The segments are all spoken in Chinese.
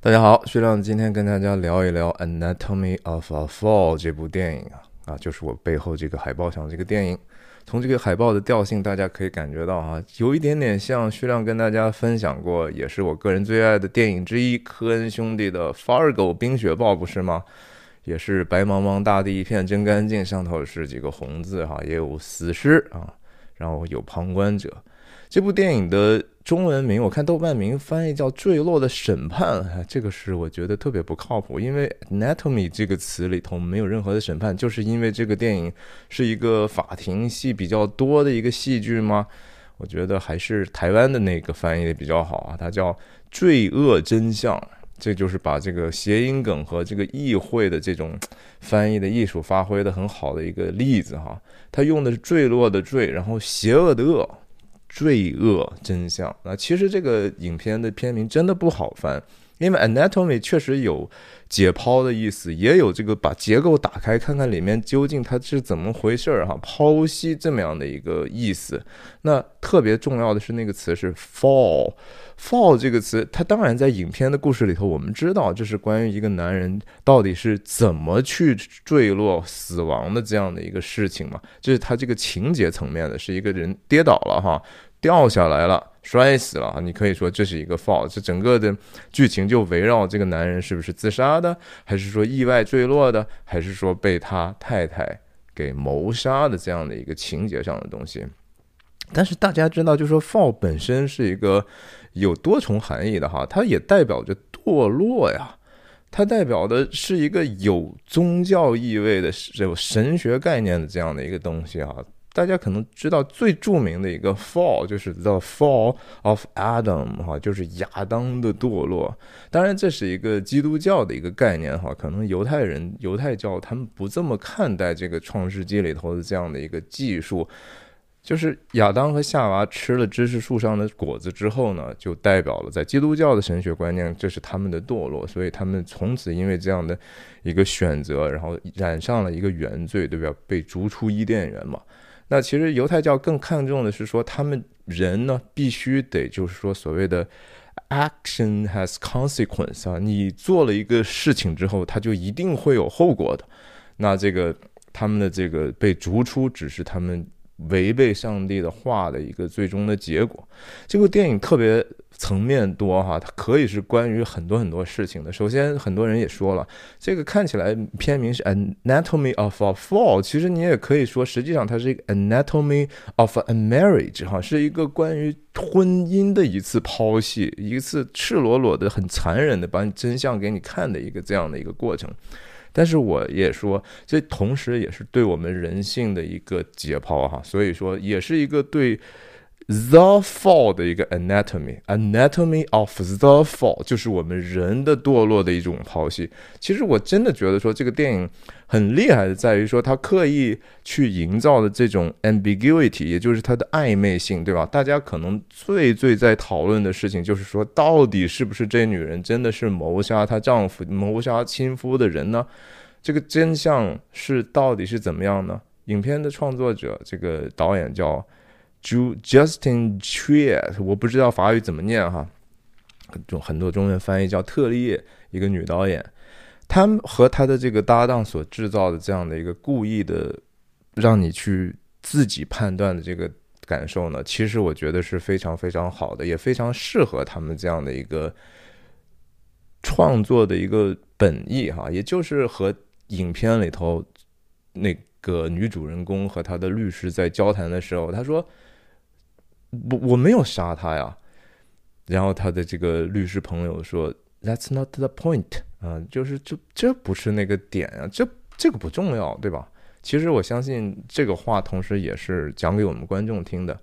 大家好，徐亮今天跟大家聊一聊《Anatomy of a Fall》这部电影啊啊，就是我背后这个海报上这个电影。从这个海报的调性，大家可以感觉到哈，有一点点像徐亮跟大家分享过，也是我个人最爱的电影之一——科恩兄弟的《Fargo》冰雪暴，不是吗？也是白茫茫大地一片真干净，上头是几个红字哈，也有死尸啊，然后有旁观者。这部电影的中文名，我看豆瓣名翻译叫《坠落的审判》，这个是我觉得特别不靠谱，因为 “natomy” 这个词里头没有任何的审判，就是因为这个电影是一个法庭戏比较多的一个戏剧吗？我觉得还是台湾的那个翻译的比较好啊，它叫《罪恶真相》，这就是把这个谐音梗和这个意会的这种翻译的艺术发挥的很好的一个例子哈。它用的是坠落的坠，然后邪恶的恶。罪恶真相啊，其实这个影片的片名真的不好翻，因为 anatomy 确实有解剖的意思，也有这个把结构打开看看里面究竟它是怎么回事儿哈，剖析这么样的一个意思。那特别重要的是那个词是 fall。fall 这个词，它当然在影片的故事里头，我们知道这是关于一个男人到底是怎么去坠落死亡的这样的一个事情嘛，这是他这个情节层面的，是一个人跌倒了哈，掉下来了，摔死了你可以说这是一个 fall，这整个的剧情就围绕这个男人是不是自杀的，还是说意外坠落的，还是说被他太太给谋杀的这样的一个情节上的东西。但是大家知道，就说 fall 本身是一个有多重含义的哈，它也代表着堕落呀，它代表的是一个有宗教意味的、有神学概念的这样的一个东西哈。大家可能知道最著名的一个 fall 就是 the fall of Adam 哈，就是亚当的堕落。当然，这是一个基督教的一个概念哈，可能犹太人、犹太教他们不这么看待这个创世纪里头的这样的一个技术。就是亚当和夏娃吃了知识树上的果子之后呢，就代表了在基督教的神学观念，这是他们的堕落，所以他们从此因为这样的一个选择，然后染上了一个原罪，对吧？被逐出伊甸园嘛。那其实犹太教更看重的是说，他们人呢必须得就是说所谓的 action has consequence 啊，你做了一个事情之后，它就一定会有后果的。那这个他们的这个被逐出，只是他们。违背上帝的话的一个最终的结果。这部电影特别层面多哈，它可以是关于很多很多事情的。首先，很多人也说了，这个看起来片名是 Anatomy of a Fall，其实你也可以说，实际上它是一个 Anatomy of a Marriage 哈，是一个关于婚姻的一次剖析，一次赤裸裸的、很残忍的把你真相给你看的一个这样的一个过程。但是我也说，这同时也是对我们人性的一个解剖哈，所以说也是一个对 the fall 的一个 anatomy，anatomy of the fall，就是我们人的堕落的一种剖析。其实我真的觉得说这个电影很厉害的，在于说它刻意去营造的这种 ambiguity，也就是它的暧昧性，对吧？大家可能最最在讨论的事情就是说，到底是不是这女人真的是谋杀她丈夫、谋杀亲夫的人呢？这个真相是到底是怎么样呢？影片的创作者，这个导演叫 Ju Justin Triet，我不知道法语怎么念哈，中很多中文翻译叫特利，一个女导演。他和他的这个搭档所制造的这样的一个故意的让你去自己判断的这个感受呢，其实我觉得是非常非常好的，也非常适合他们这样的一个创作的一个本意哈，也就是和。影片里头，那个女主人公和她的律师在交谈的时候，她说：“我我没有杀他呀。”然后他的这个律师朋友说：“That's not the point 啊，就是这这不是那个点啊，这这个不重要，对吧？”其实我相信这个话，同时也是讲给我们观众听的。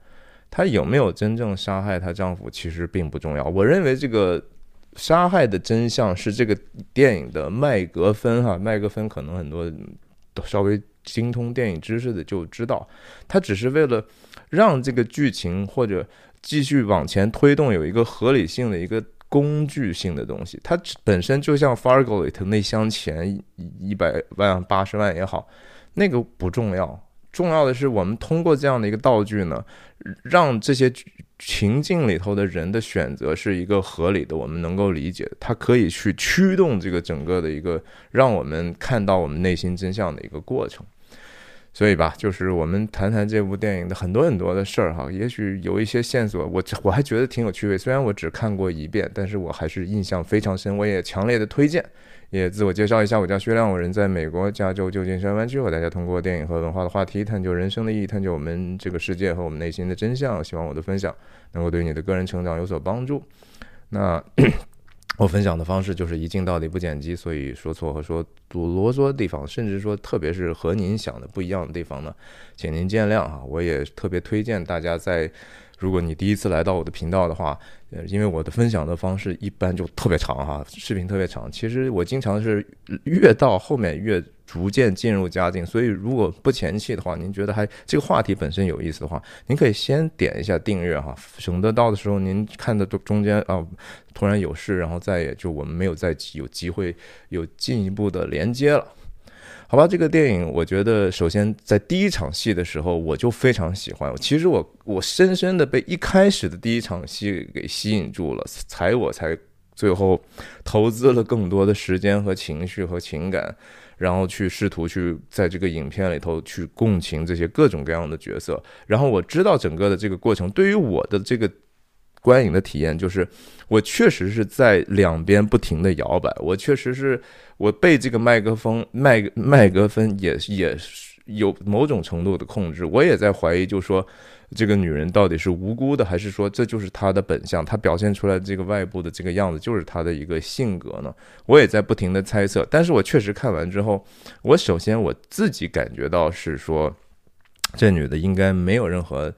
她有没有真正杀害她丈夫，其实并不重要。我认为这个。杀害的真相是这个电影的麦格芬哈，麦格芬可能很多都稍微精通电影知识的就知道，他只是为了让这个剧情或者继续往前推动有一个合理性的一个工具性的东西。它本身就像 Fargo 里头那箱钱一百万八十万也好，那个不重要，重要的是我们通过这样的一个道具呢，让这些情境里头的人的选择是一个合理的，我们能够理解，它可以去驱动这个整个的一个让我们看到我们内心真相的一个过程。所以吧，就是我们谈谈这部电影的很多很多的事儿哈，也许有一些线索，我我还觉得挺有趣味。虽然我只看过一遍，但是我还是印象非常深，我也强烈的推荐。也自我介绍一下，我叫薛亮，我人在美国加州旧金山湾区，和大家通过电影和文化的话题，探究人生的意义，探究我们这个世界和我们内心的真相。希望我的分享能够对你的个人成长有所帮助。那。我分享的方式就是一镜到底不剪辑，所以说错和说多啰嗦的地方，甚至说特别是和您想的不一样的地方呢，请您见谅哈。我也特别推荐大家在，如果你第一次来到我的频道的话，因为我的分享的方式一般就特别长哈，视频特别长。其实我经常是越到后面越。逐渐进入佳境，所以如果不前期的话，您觉得还这个话题本身有意思的话，您可以先点一下订阅哈，省得到的时候您看的中间啊突然有事，然后再也就我们没有再有机会有进一步的连接了，好吧？这个电影我觉得首先在第一场戏的时候我就非常喜欢，其实我我深深的被一开始的第一场戏给吸引住了，才我才最后投资了更多的时间和情绪和情感。然后去试图去在这个影片里头去共情这些各种各样的角色，然后我知道整个的这个过程对于我的这个观影的体验，就是我确实是在两边不停的摇摆，我确实是我被这个麦克风麦麦克风也也有某种程度的控制，我也在怀疑，就说。这个女人到底是无辜的，还是说这就是她的本相？她表现出来这个外部的这个样子，就是她的一个性格呢？我也在不停的猜测。但是我确实看完之后，我首先我自己感觉到是说，这女的应该没有任何。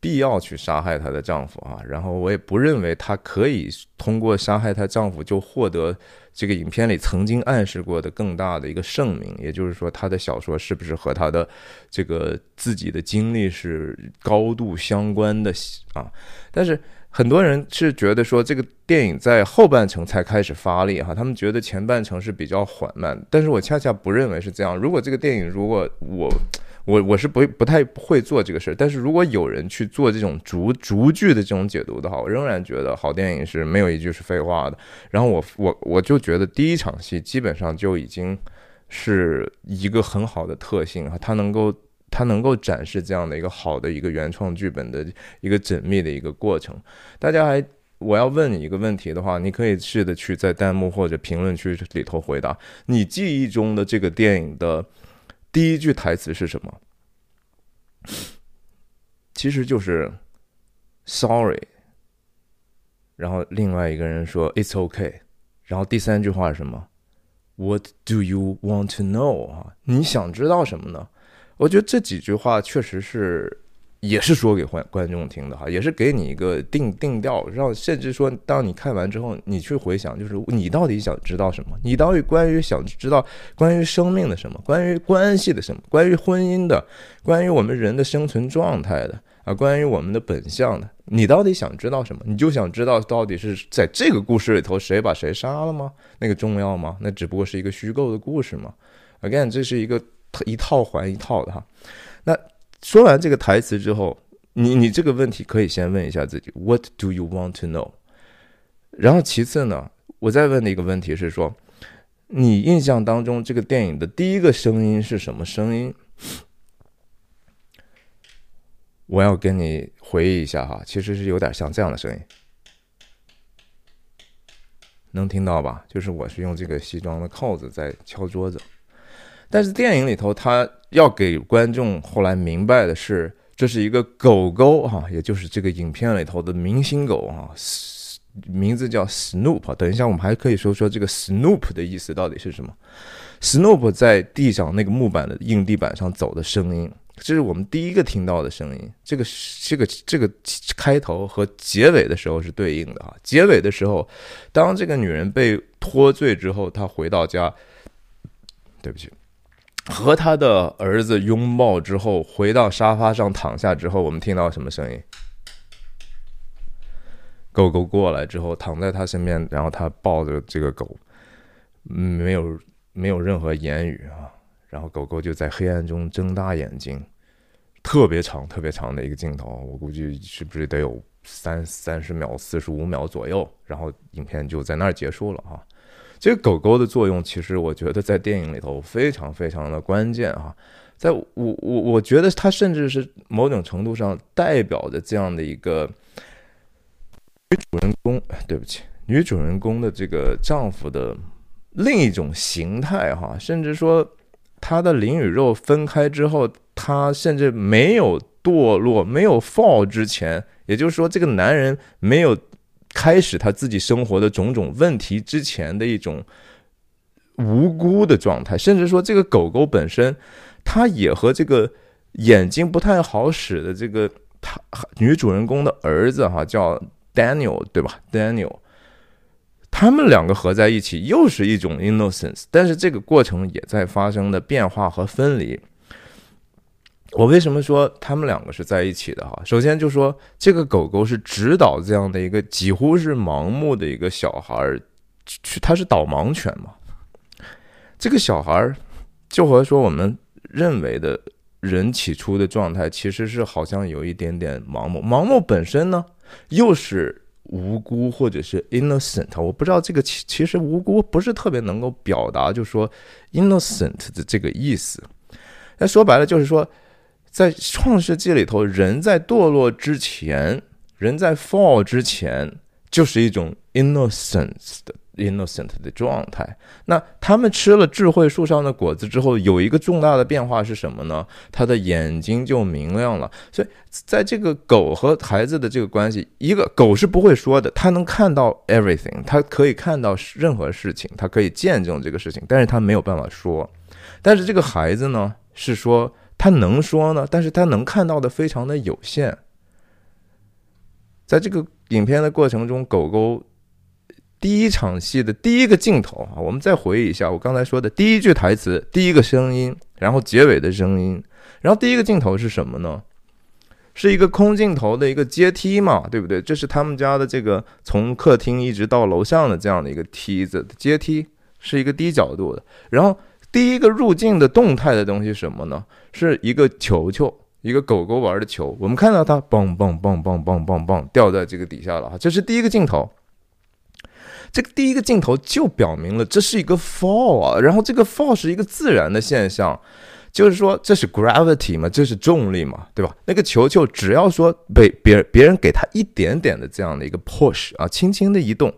必要去杀害她的丈夫啊，然后我也不认为她可以通过杀害她丈夫就获得这个影片里曾经暗示过的更大的一个盛名，也就是说，她的小说是不是和她的这个自己的经历是高度相关的啊？但是很多人是觉得说，这个电影在后半程才开始发力哈，他们觉得前半程是比较缓慢，但是我恰恰不认为是这样。如果这个电影，如果我。我我是不不太会做这个事儿，但是如果有人去做这种逐逐句的这种解读的话，我仍然觉得好电影是没有一句是废话的。然后我我我就觉得第一场戏基本上就已经是一个很好的特性啊，它能够它能够展示这样的一个好的一个原创剧本的一个缜密的一个过程。大家还我要问你一个问题的话，你可以试着去在弹幕或者评论区里头回答你记忆中的这个电影的。第一句台词是什么？其实就是 “sorry”，然后另外一个人说 “It's OK”，然后第三句话是什么？“What do you want to know？” 啊，你想知道什么呢？我觉得这几句话确实是。也是说给观观众听的哈，也是给你一个定定调，让甚至说，当你看完之后，你去回想，就是你到底想知道什么？你到底关于想知道关于生命的什么？关于关系的什么？关于婚姻的？关于我们人的生存状态的啊？关于我们的本相的？你到底想知道什么？你就想知道到底是在这个故事里头谁把谁杀了吗？那个重要吗？那只不过是一个虚构的故事吗？Again，这是一个一套还一套的哈，那。说完这个台词之后，你你这个问题可以先问一下自己：What do you want to know？然后其次呢，我再问的一个问题是说，你印象当中这个电影的第一个声音是什么声音？我要跟你回忆一下哈，其实是有点像这样的声音，能听到吧？就是我是用这个西装的扣子在敲桌子。但是电影里头，他要给观众后来明白的是，这是一个狗狗哈，也就是这个影片里头的明星狗哈，名字叫 Snoop。等一下，我们还可以说说这个 Snoop 的意思到底是什么。Snoop 在地上那个木板的硬地板上走的声音，这是我们第一个听到的声音。这个这个这个开头和结尾的时候是对应的哈。结尾的时候，当这个女人被脱罪之后，她回到家，对不起。和他的儿子拥抱之后，回到沙发上躺下之后，我们听到什么声音？狗狗过来之后，躺在他身边，然后他抱着这个狗，没有没有任何言语啊。然后狗狗就在黑暗中睁大眼睛，特别长、特别长的一个镜头，我估计是不是得有三三十秒、四十五秒左右，然后影片就在那儿结束了哈。这个狗狗的作用，其实我觉得在电影里头非常非常的关键哈。在我我我觉得它甚至是某种程度上代表着这样的一个女主人公，对不起，女主人公的这个丈夫的另一种形态哈。甚至说，他的灵与肉分开之后，他甚至没有堕落、没有 fall 之前，也就是说，这个男人没有开始他自己生活的种种问题之前的一种无辜的状态，甚至说，这个狗狗本身。它也和这个眼睛不太好使的这个他女主人公的儿子哈叫 Daniel 对吧？Daniel，他们两个合在一起又是一种 innocence，但是这个过程也在发生的变化和分离。我为什么说他们两个是在一起的哈？首先就说这个狗狗是指导这样的一个几乎是盲目的一个小孩儿，去他是导盲犬嘛？这个小孩儿就和说我们。认为的人起初的状态其实是好像有一点点盲目，盲目本身呢又是无辜或者是 innocent。我不知道这个其其实无辜不是特别能够表达，就说 innocent 的这个意思。那说白了就是说，在创世纪里头，人在堕落之前，人在 fall 之前，就是一种 innocence 的。innocent 的状态。那他们吃了智慧树上的果子之后，有一个重大的变化是什么呢？他的眼睛就明亮了。所以，在这个狗和孩子的这个关系，一个狗是不会说的，它能看到 everything，它可以看到任何事情，它可以见证这个事情，但是它没有办法说。但是这个孩子呢，是说他能说呢，但是他能看到的非常的有限。在这个影片的过程中，狗狗。第一场戏的第一个镜头啊，我们再回忆一下我刚才说的第一句台词、第一个声音，然后结尾的声音，然后第一个镜头是什么呢？是一个空镜头的一个阶梯嘛，对不对？这是他们家的这个从客厅一直到楼上的这样的一个梯子阶梯，是一个低角度的。然后第一个入镜的动态的东西什么呢？是一个球球，一个狗狗玩的球。我们看到它嘣嘣嘣嘣嘣嘣嘣掉在这个底下了哈，这是第一个镜头。这个第一个镜头就表明了这是一个 fall 啊，然后这个 fall 是一个自然的现象，就是说这是 gravity 嘛，这是重力嘛，对吧？那个球球只要说被别人别人给他一点点的这样的一个 push 啊，轻轻的移动。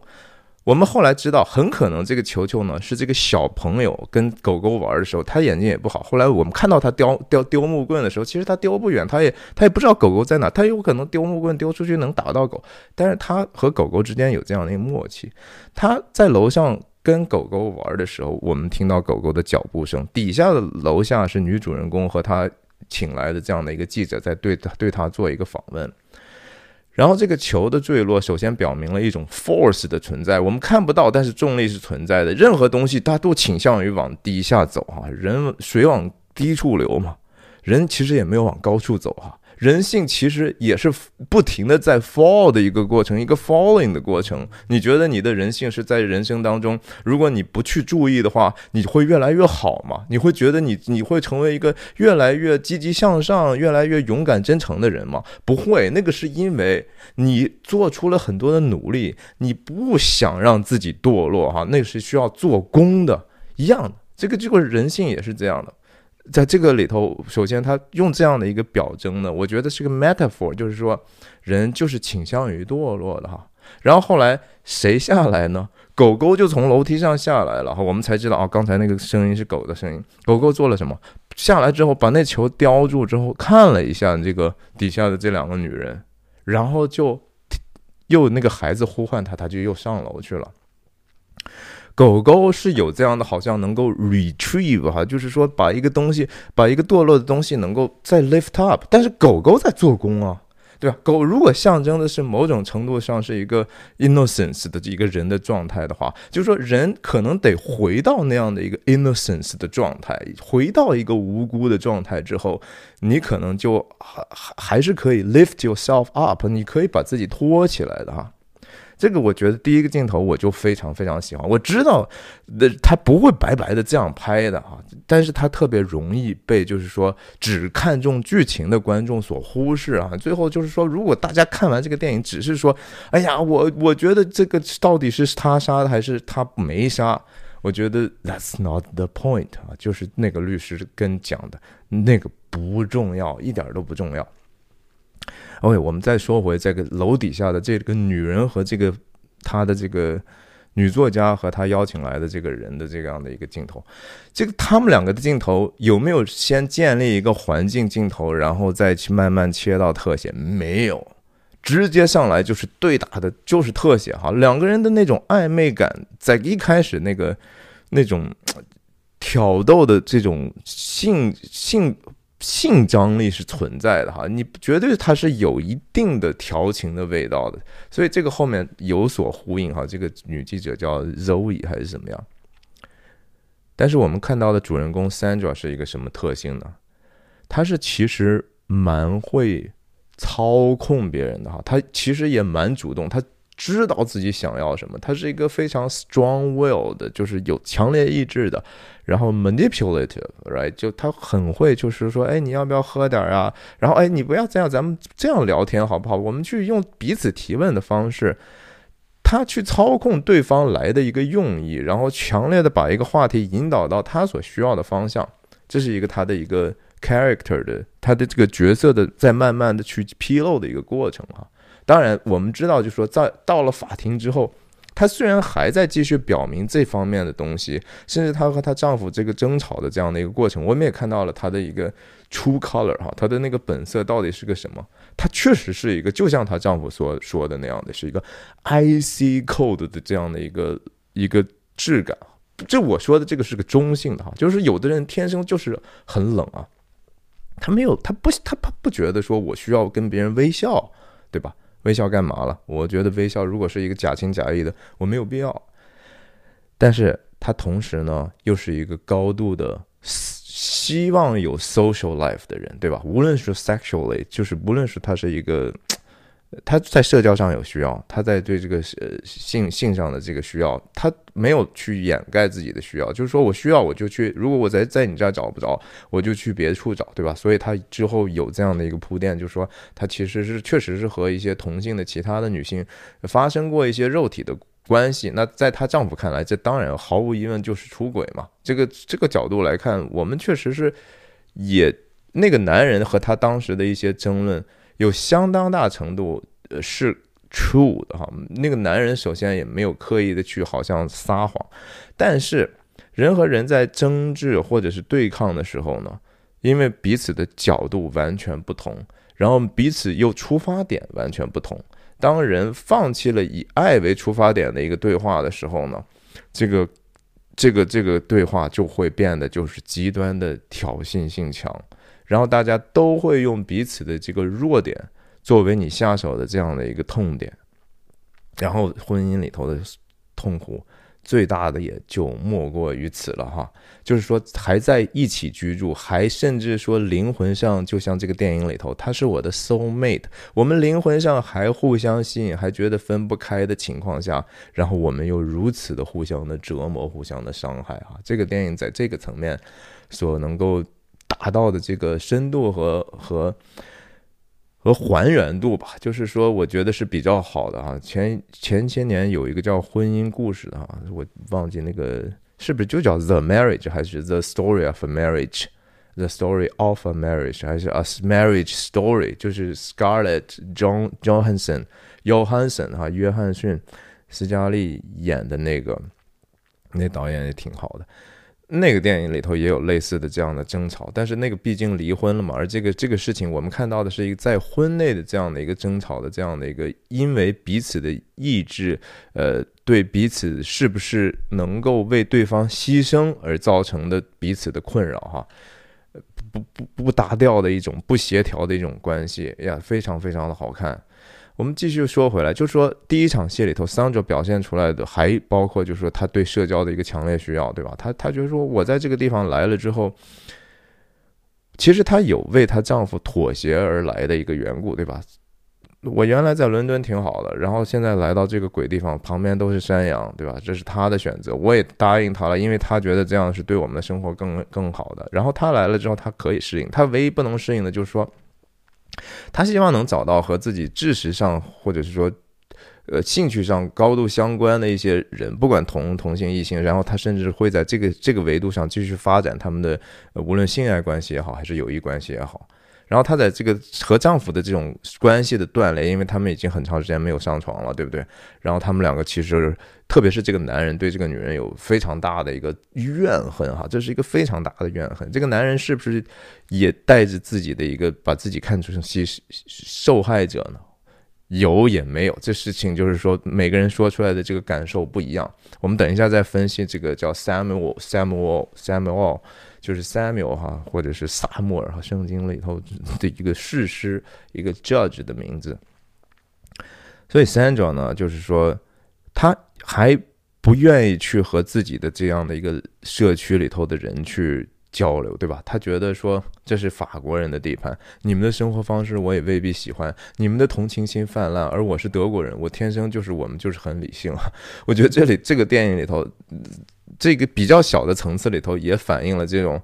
我们后来知道，很可能这个球球呢是这个小朋友跟狗狗玩的时候，他眼睛也不好。后来我们看到他丢丢丢木棍的时候，其实他丢不远，他也他也不知道狗狗在哪，他有可能丢木棍丢出去能打到狗，但是他和狗狗之间有这样的一个默契。他在楼上跟狗狗玩的时候，我们听到狗狗的脚步声，底下的楼下是女主人公和他请来的这样的一个记者在对他对他做一个访问。然后这个球的坠落，首先表明了一种 force 的存在，我们看不到，但是重力是存在的。任何东西它都倾向于往低下走哈，人水往低处流嘛，人其实也没有往高处走哈。人性其实也是不停的在 fall 的一个过程，一个 falling 的过程。你觉得你的人性是在人生当中，如果你不去注意的话，你会越来越好吗？你会觉得你你会成为一个越来越积极向上、越来越勇敢真诚的人吗？不会，那个是因为你做出了很多的努力，你不想让自己堕落哈，那是需要做工的，一样的。这个这个人性也是这样的。在这个里头，首先他用这样的一个表征呢，我觉得是个 metaphor，就是说人就是倾向于堕落的哈。然后后来谁下来呢？狗狗就从楼梯上下来了哈，我们才知道啊，刚才那个声音是狗的声音。狗狗做了什么？下来之后把那球叼住之后，看了一下这个底下的这两个女人，然后就又那个孩子呼唤他，他就又上楼去了。狗狗是有这样的，好像能够 retrieve 哈，就是说把一个东西，把一个堕落的东西能够再 lift up，但是狗狗在做工啊，对吧？狗如果象征的是某种程度上是一个 innocence 的一个人的状态的话，就是说人可能得回到那样的一个 innocence 的状态，回到一个无辜的状态之后，你可能就还还还是可以 lift yourself up，你可以把自己托起来的哈。这个我觉得第一个镜头我就非常非常喜欢。我知道，那，他不会白白的这样拍的哈，但是他特别容易被就是说只看重剧情的观众所忽视啊。最后就是说，如果大家看完这个电影，只是说，哎呀，我我觉得这个到底是他杀的还是他没杀？我觉得 that's not the point 啊，就是那个律师跟讲的那个不重要，一点都不重要。OK，我们再说回这个楼底下的这个女人和这个她的这个女作家和她邀请来的这个人的这样的一个镜头，这个他们两个的镜头有没有先建立一个环境镜头，然后再去慢慢切到特写？没有，直接上来就是对打的，就是特写哈。两个人的那种暧昧感，在一开始那个那种 挑逗的这种性性。性张力是存在的哈，你绝对它是有一定的调情的味道的，所以这个后面有所呼应哈。这个女记者叫 Zoe 还是怎么样？但是我们看到的主人公 Sandra 是一个什么特性呢？她是其实蛮会操控别人的哈，她其实也蛮主动，她。知道自己想要什么，他是一个非常 strong will 的，就是有强烈意志的，然后 manipulative，right？就他很会，就是说，哎，你要不要喝点啊？然后，哎，你不要这样，咱们这样聊天好不好？我们去用彼此提问的方式，他去操控对方来的一个用意，然后强烈的把一个话题引导到他所需要的方向，这是一个他的一个 character 的，他的这个角色的在慢慢的去披露的一个过程哈。当然，我们知道，就是说，在到了法庭之后，她虽然还在继续表明这方面的东西，甚至她和她丈夫这个争吵的这样的一个过程，我们也看到了她的一个 true color 哈，她的那个本色到底是个什么？她确实是一个，就像她丈夫所说的那样的，是一个 IC code 的这样的一个一个质感。这我说的这个是个中性的哈，就是有的人天生就是很冷啊，他没有，他不，他他不觉得说我需要跟别人微笑，对吧？微笑干嘛了？我觉得微笑如果是一个假情假意的，我没有必要。但是他同时呢，又是一个高度的希望有 social life 的人，对吧？无论是 sexually，就是无论是他是一个。他在社交上有需要，他在对这个呃性性上的这个需要，他没有去掩盖自己的需要，就是说我需要我就去，如果我在在你这儿找不着，我就去别处找，对吧？所以他之后有这样的一个铺垫，就是说他其实是确实是和一些同性的其他的女性发生过一些肉体的关系。那在她丈夫看来，这当然毫无疑问就是出轨嘛。这个这个角度来看，我们确实是也那个男人和他当时的一些争论。有相当大程度呃是 true 的哈，那个男人首先也没有刻意的去好像撒谎，但是人和人在争执或者是对抗的时候呢，因为彼此的角度完全不同，然后彼此又出发点完全不同，当人放弃了以爱为出发点的一个对话的时候呢，这个这个这个对话就会变得就是极端的挑衅性强。然后大家都会用彼此的这个弱点作为你下手的这样的一个痛点，然后婚姻里头的痛苦最大的也就莫过于此了哈。就是说还在一起居住，还甚至说灵魂上就像这个电影里头，他是我的 soul mate，我们灵魂上还互相吸引，还觉得分不开的情况下，然后我们又如此的互相的折磨，互相的伤害哈。这个电影在这个层面所能够。达到的这个深度和和和还原度吧，就是说，我觉得是比较好的哈。前前些年有一个叫《婚姻故事》的哈，我忘记那个是不是就叫《The Marriage》还是《The Story of a Marriage》，《The Story of a Marriage》还是《A Marriage Story》，就是 Scarlett John Johansson Johansson 哈，约翰逊斯嘉丽演的那个，那导演也挺好的。那个电影里头也有类似的这样的争吵，但是那个毕竟离婚了嘛，而这个这个事情我们看到的是一个在婚内的这样的一个争吵的这样的一个，因为彼此的意志，呃，对彼此是不是能够为对方牺牲而造成的彼此的困扰哈，不不不搭调的一种不协调的一种关系呀，非常非常的好看。我们继续说回来，就说第一场戏里头，桑哲表现出来的还包括，就是说他对社交的一个强烈需要，对吧？他他觉得说，我在这个地方来了之后，其实她有为她丈夫妥协而来的一个缘故，对吧？我原来在伦敦挺好的，然后现在来到这个鬼地方，旁边都是山羊，对吧？这是他的选择，我也答应他了，因为他觉得这样是对我们的生活更更好的。然后他来了之后，他可以适应，他唯一不能适应的就是说，他希望能找到和自己知识上或者是说，呃，兴趣上高度相关的一些人，不管同同性异性，然后他甚至会在这个这个维度上继续发展他们的，无论性爱关系也好，还是友谊关系也好。然后她在这个和丈夫的这种关系的断裂，因为他们已经很长时间没有上床了，对不对？然后他们两个其实，特别是这个男人对这个女人有非常大的一个怨恨，哈，这是一个非常大的怨恨。这个男人是不是也带着自己的一个把自己看成是受害者呢？有也没有，这事情就是说每个人说出来的这个感受不一样。我们等一下再分析这个叫 Samuel Samuel Samuel。就是 Samuel 哈，或者是萨穆尔哈，圣经里头的一个事师，一个 Judge 的名字。所以 Sandra 呢，就是说他还不愿意去和自己的这样的一个社区里头的人去交流，对吧？他觉得说这是法国人的地盘，你们的生活方式我也未必喜欢，你们的同情心泛滥，而我是德国人，我天生就是我们就是很理性啊。我觉得这里这个电影里头。这个比较小的层次里头，也反映了这种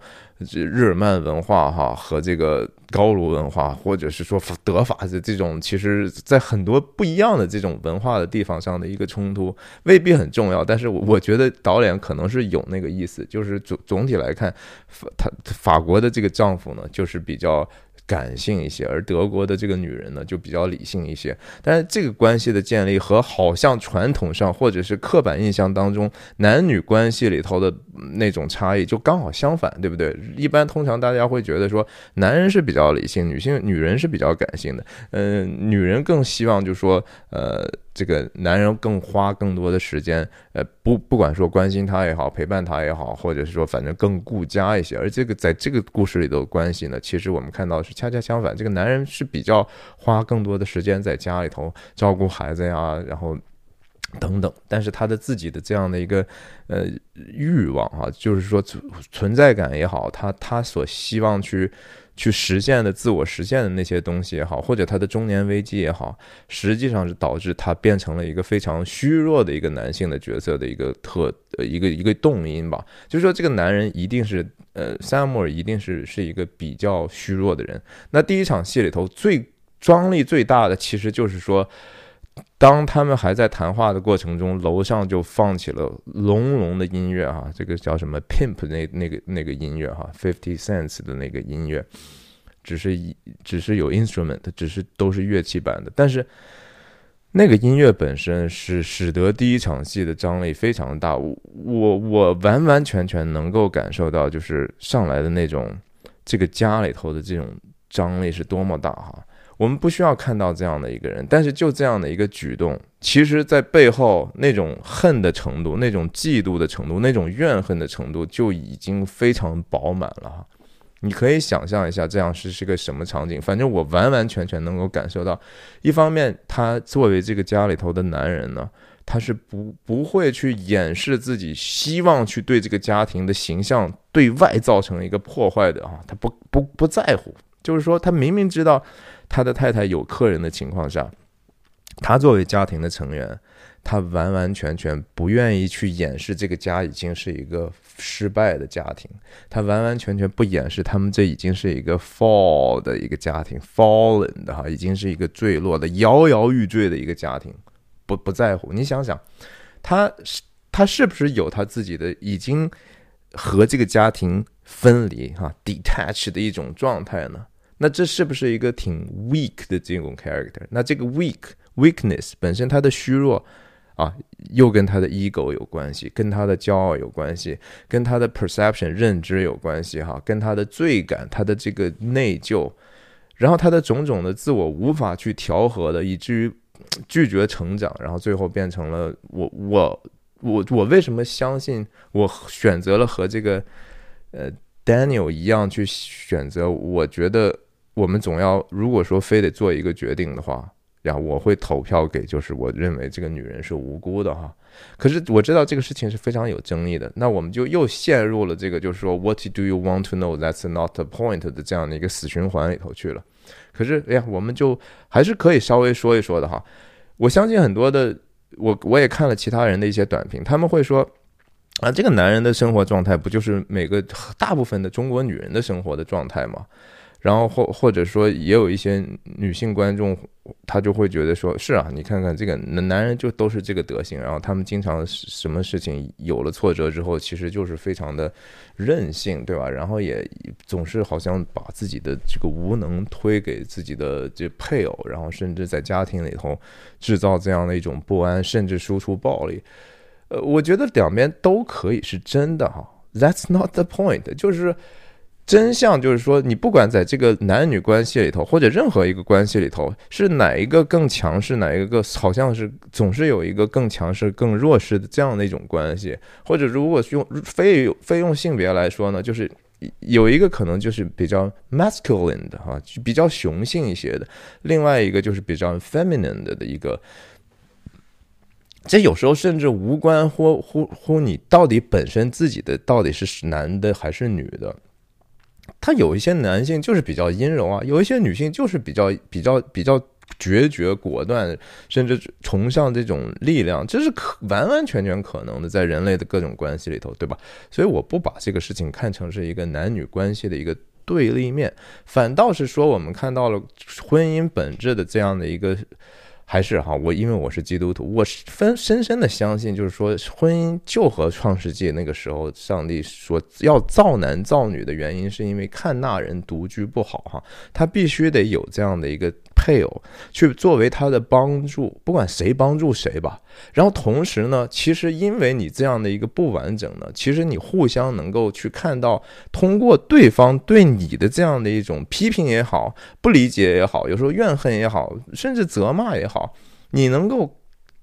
日耳曼文化哈和这个高卢文化，或者是说德法的这种，其实在很多不一样的这种文化的地方上的一个冲突，未必很重要。但是我觉得导演可能是有那个意思，就是总总体来看，法他法国的这个丈夫呢，就是比较。感性一些，而德国的这个女人呢，就比较理性一些。但是这个关系的建立和好像传统上或者是刻板印象当中男女关系里头的那种差异，就刚好相反，对不对？一般通常大家会觉得说，男人是比较理性，女性女人是比较感性的。嗯，女人更希望就说，呃。这个男人更花更多的时间，呃，不不管说关心她也好，陪伴她也好，或者是说反正更顾家一些。而这个在这个故事里的关系呢，其实我们看到是恰恰相反，这个男人是比较花更多的时间在家里头照顾孩子呀，然后等等。但是他的自己的这样的一个呃欲望啊，就是说存存在感也好，他他所希望去。去实现的自我实现的那些东西也好，或者他的中年危机也好，实际上是导致他变成了一个非常虚弱的一个男性的角色的一个特呃一个一个动因吧。就是说，这个男人一定是呃，萨姆尔一定是是一个比较虚弱的人。那第一场戏里头最张力最大的，其实就是说。当他们还在谈话的过程中，楼上就放起了隆隆的音乐哈，这个叫什么 Pimp 那那个那个音乐哈，Fifty Cents 的那个音乐，只是一只是有 instrument，只是都是乐器版的，但是那个音乐本身是使得第一场戏的张力非常大，我我我完完全全能够感受到，就是上来的那种这个家里头的这种张力是多么大哈。我们不需要看到这样的一个人，但是就这样的一个举动，其实，在背后那种恨的程度、那种嫉妒的程度、那种怨恨的程度，就已经非常饱满了哈。你可以想象一下，这样是是个什么场景？反正我完完全全能够感受到，一方面，他作为这个家里头的男人呢，他是不不会去掩饰自己希望去对这个家庭的形象对外造成一个破坏的啊，他不不不在乎，就是说，他明明知道。他的太太有客人的情况下，他作为家庭的成员，他完完全全不愿意去掩饰这个家已经是一个失败的家庭，他完完全全不掩饰他们这已经是一个 fall 的一个家庭，fallen 的哈，已经是一个坠落的摇摇欲坠的一个家庭，不不在乎。你想想，他是他是不是有他自己的已经和这个家庭分离哈 detach 的一种状态呢？那这是不是一个挺 weak 的这种 character？那这个 weak weakness 本身它的虚弱啊，又跟他的 ego 有关系，跟他的骄傲有关系，跟他的 perception 认知有关系哈，跟他的罪感、他的这个内疚，然后他的种种的自我无法去调和的，以至于拒绝成长，然后最后变成了我我我我为什么相信我选择了和这个呃 Daniel 一样去选择？我觉得。我们总要，如果说非得做一个决定的话，然后我会投票给，就是我认为这个女人是无辜的哈。可是我知道这个事情是非常有争议的，那我们就又陷入了这个就是说，What do you want to know? That's not the point 的这样的一个死循环里头去了。可是，哎呀，我们就还是可以稍微说一说的哈。我相信很多的，我我也看了其他人的一些短评，他们会说啊，这个男人的生活状态不就是每个大部分的中国女人的生活的状态吗？然后或或者说也有一些女性观众，她就会觉得说，是啊，你看看这个男男人就都是这个德行，然后他们经常什么事情有了挫折之后，其实就是非常的任性，对吧？然后也总是好像把自己的这个无能推给自己的这配偶，然后甚至在家庭里头制造这样的一种不安，甚至输出暴力。呃，我觉得两边都可以是真的哈，That's not the point，就是。真相就是说，你不管在这个男女关系里头，或者任何一个关系里头，是哪一个更强势，哪一个好像是总是有一个更强势、更弱势的这样的一种关系。或者如果是用非非用性别来说呢，就是有一个可能就是比较 masculine 的哈，比较雄性一些的；另外一个就是比较 feminine 的的一个。这有时候甚至无关乎乎乎你到底本身自己的到底是男的还是女的。他有一些男性就是比较阴柔啊，有一些女性就是比较比较比较决绝果断，甚至崇尚这种力量，这是可完完全全可能的，在人类的各种关系里头，对吧？所以我不把这个事情看成是一个男女关系的一个对立面，反倒是说我们看到了婚姻本质的这样的一个。还是哈，我因为我是基督徒，我分深深的相信，就是说婚姻就和创世纪那个时候上帝说要造男造女的原因，是因为看那人独居不好哈，他必须得有这样的一个。配偶去作为他的帮助，不管谁帮助谁吧。然后同时呢，其实因为你这样的一个不完整呢，其实你互相能够去看到，通过对方对你的这样的一种批评也好，不理解也好，有时候怨恨也好，甚至责骂也好，你能够。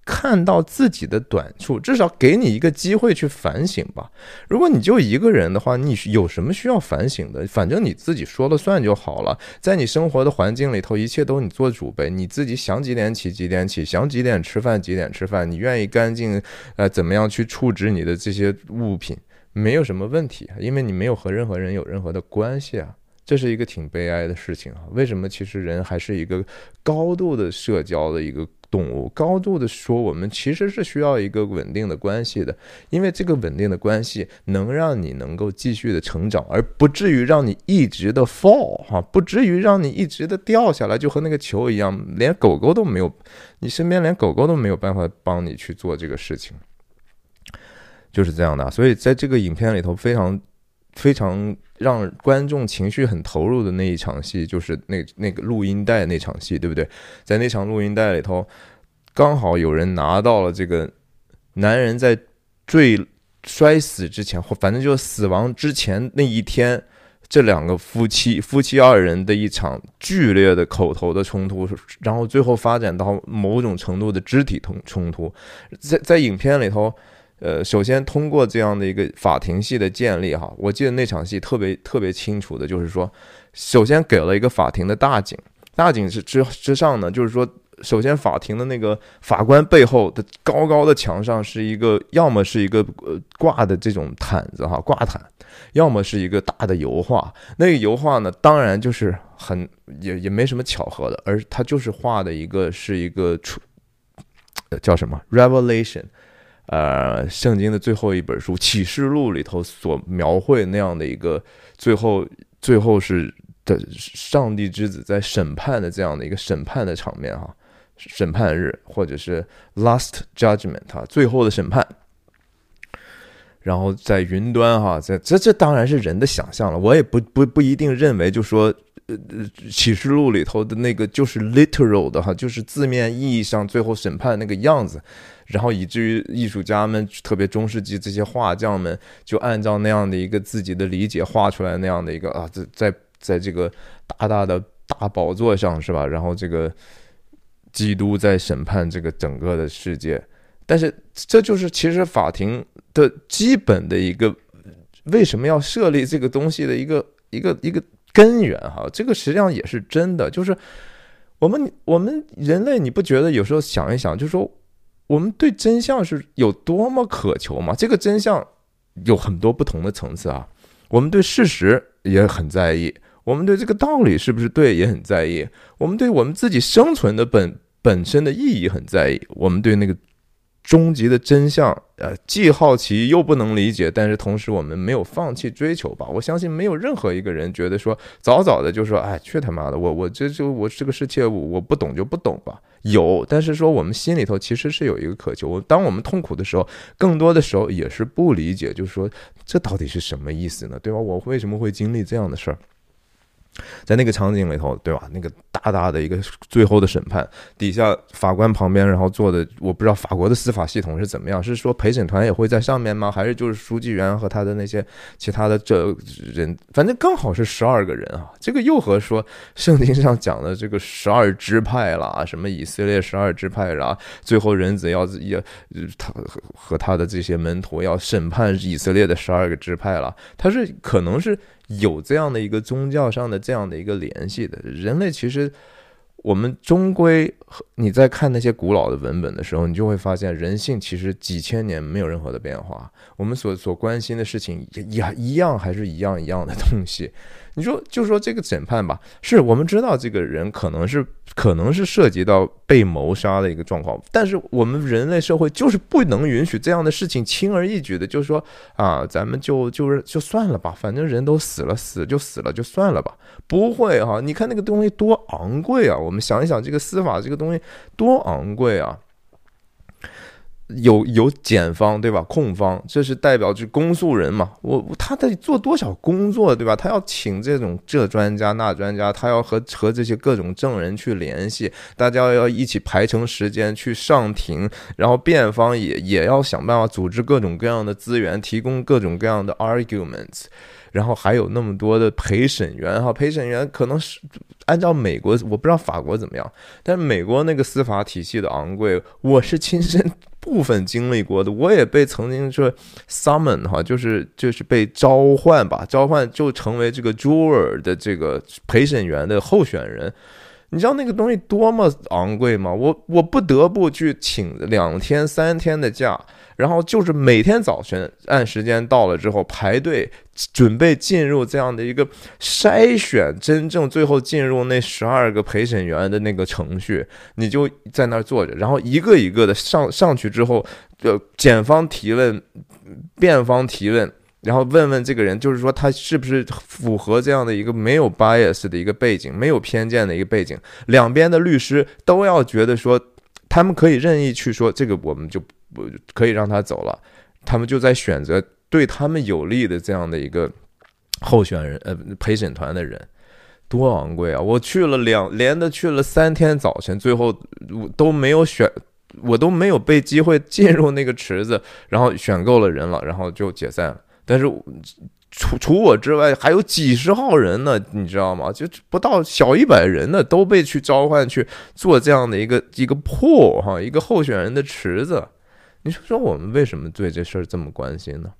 看到自己的短处，至少给你一个机会去反省吧。如果你就一个人的话，你有什么需要反省的？反正你自己说了算就好了。在你生活的环境里头，一切都你做主呗。你自己想几点起几点起，想几点吃饭几点吃饭。你愿意干净，呃，怎么样去处置你的这些物品，没有什么问题，因为你没有和任何人有任何的关系啊。这是一个挺悲哀的事情啊。为什么？其实人还是一个高度的社交的一个。动物高度的说，我们其实是需要一个稳定的关系的，因为这个稳定的关系能让你能够继续的成长，而不至于让你一直的 fall 哈，不至于让你一直的掉下来，就和那个球一样，连狗狗都没有，你身边连狗狗都没有办法帮你去做这个事情，就是这样的。所以在这个影片里头，非常非常让观众情绪很投入的那一场戏，就是那那个录音带那场戏，对不对？在那场录音带里头。刚好有人拿到了这个男人在坠摔死之前，或反正就是死亡之前那一天，这两个夫妻夫妻二人的一场剧烈的口头的冲突，然后最后发展到某种程度的肢体冲冲突。在在影片里头，呃，首先通过这样的一个法庭戏的建立，哈，我记得那场戏特别特别清楚的，就是说，首先给了一个法庭的大景，大景之之之上呢，就是说。首先，法庭的那个法官背后的高高的墙上是一个，要么是一个呃挂的这种毯子哈，挂毯，要么是一个大的油画。那个油画呢，当然就是很也也没什么巧合的，而它就是画的一个是一个出叫什么《Revelation》，呃，圣经的最后一本书《启示录》里头所描绘那样的一个最后最后是的上帝之子在审判的这样的一个审判的场面哈。审判日，或者是 Last Judgment，哈，最后的审判。然后在云端，哈，在这这当然是人的想象了。我也不不不一定认为，就说呃启示录里头的那个就是 literal 的哈，就是字面意义上最后审判那个样子。然后以至于艺术家们，特别中世纪这些画匠们，就按照那样的一个自己的理解画出来那样的一个啊，在在在这个大大的大宝座上是吧？然后这个。基督在审判这个整个的世界，但是这就是其实法庭的基本的一个为什么要设立这个东西的一个一个一个根源哈，这个实际上也是真的，就是我们我们人类你不觉得有时候想一想，就说我们对真相是有多么渴求吗？这个真相有很多不同的层次啊，我们对事实也很在意。我们对这个道理是不是对也很在意，我们对我们自己生存的本本身的意义很在意，我们对那个。终极的真相，呃，既好奇又不能理解，但是同时我们没有放弃追求吧？我相信没有任何一个人觉得说早早的就说，哎，去他妈的，我我这就我这个世界我不懂就不懂吧。有，但是说我们心里头其实是有一个渴求。当我们痛苦的时候，更多的时候也是不理解，就是说这到底是什么意思呢？对吧？我为什么会经历这样的事儿？在那个场景里头，对吧？那个大大的一个最后的审判底下，法官旁边，然后坐的，我不知道法国的司法系统是怎么样，是说陪审团也会在上面吗？还是就是书记员和他的那些其他的这人？反正刚好是十二个人啊，这个又和说圣经上讲的这个十二支派啦，什么以色列十二支派啦，最后人子要要他和他的这些门徒要审判以色列的十二个支派了，他是可能是。有这样的一个宗教上的这样的一个联系的人类，其实我们终归，你在看那些古老的文本的时候，你就会发现人性其实几千年没有任何的变化，我们所所关心的事情也一样，还是一样一样的东西。你说，就说这个审判吧，是我们知道这个人可能是可能是涉及到被谋杀的一个状况，但是我们人类社会就是不能允许这样的事情轻而易举的，就是说啊，咱们就就是就算了吧，反正人都死了，死就死了，就算了吧，不会哈。你看那个东西多昂贵啊，我们想一想，这个司法这个东西多昂贵啊。有有检方对吧？控方这是代表就公诉人嘛？我他得做多少工作对吧？他要请这种这专家那专家，他要和和这些各种证人去联系，大家要一起排成时间去上庭，然后辩方也也要想办法组织各种各样的资源，提供各种各样的 arguments。然后还有那么多的陪审员哈，陪审员可能是按照美国，我不知道法国怎么样，但是美国那个司法体系的昂贵，我是亲身部分经历过的，我也被曾经说 summon 哈，就是就是被召唤吧，召唤就成为这个 juror 的这个陪审员的候选人。你知道那个东西多么昂贵吗？我我不得不去请两天三天的假。然后就是每天早晨按时间到了之后排队准备进入这样的一个筛选，真正最后进入那十二个陪审员的那个程序，你就在那儿坐着，然后一个一个的上上去之后，呃，检方提问，辩方提问，然后问问这个人，就是说他是不是符合这样的一个没有 bias 的一个背景，没有偏见的一个背景，两边的律师都要觉得说，他们可以任意去说这个，我们就。不可以让他走了，他们就在选择对他们有利的这样的一个候选人，呃，陪审团的人，多昂贵啊！我去了两连的去了三天早晨，最后我都没有选，我都没有被机会进入那个池子，然后选够了人了，然后就解散了。但是除除我之外，还有几十号人呢，你知道吗？就不到小一百人呢，都被去召唤去做这样的一个一个破哈，一个候选人的池子。你说说，我们为什么对这事儿这么关心呢？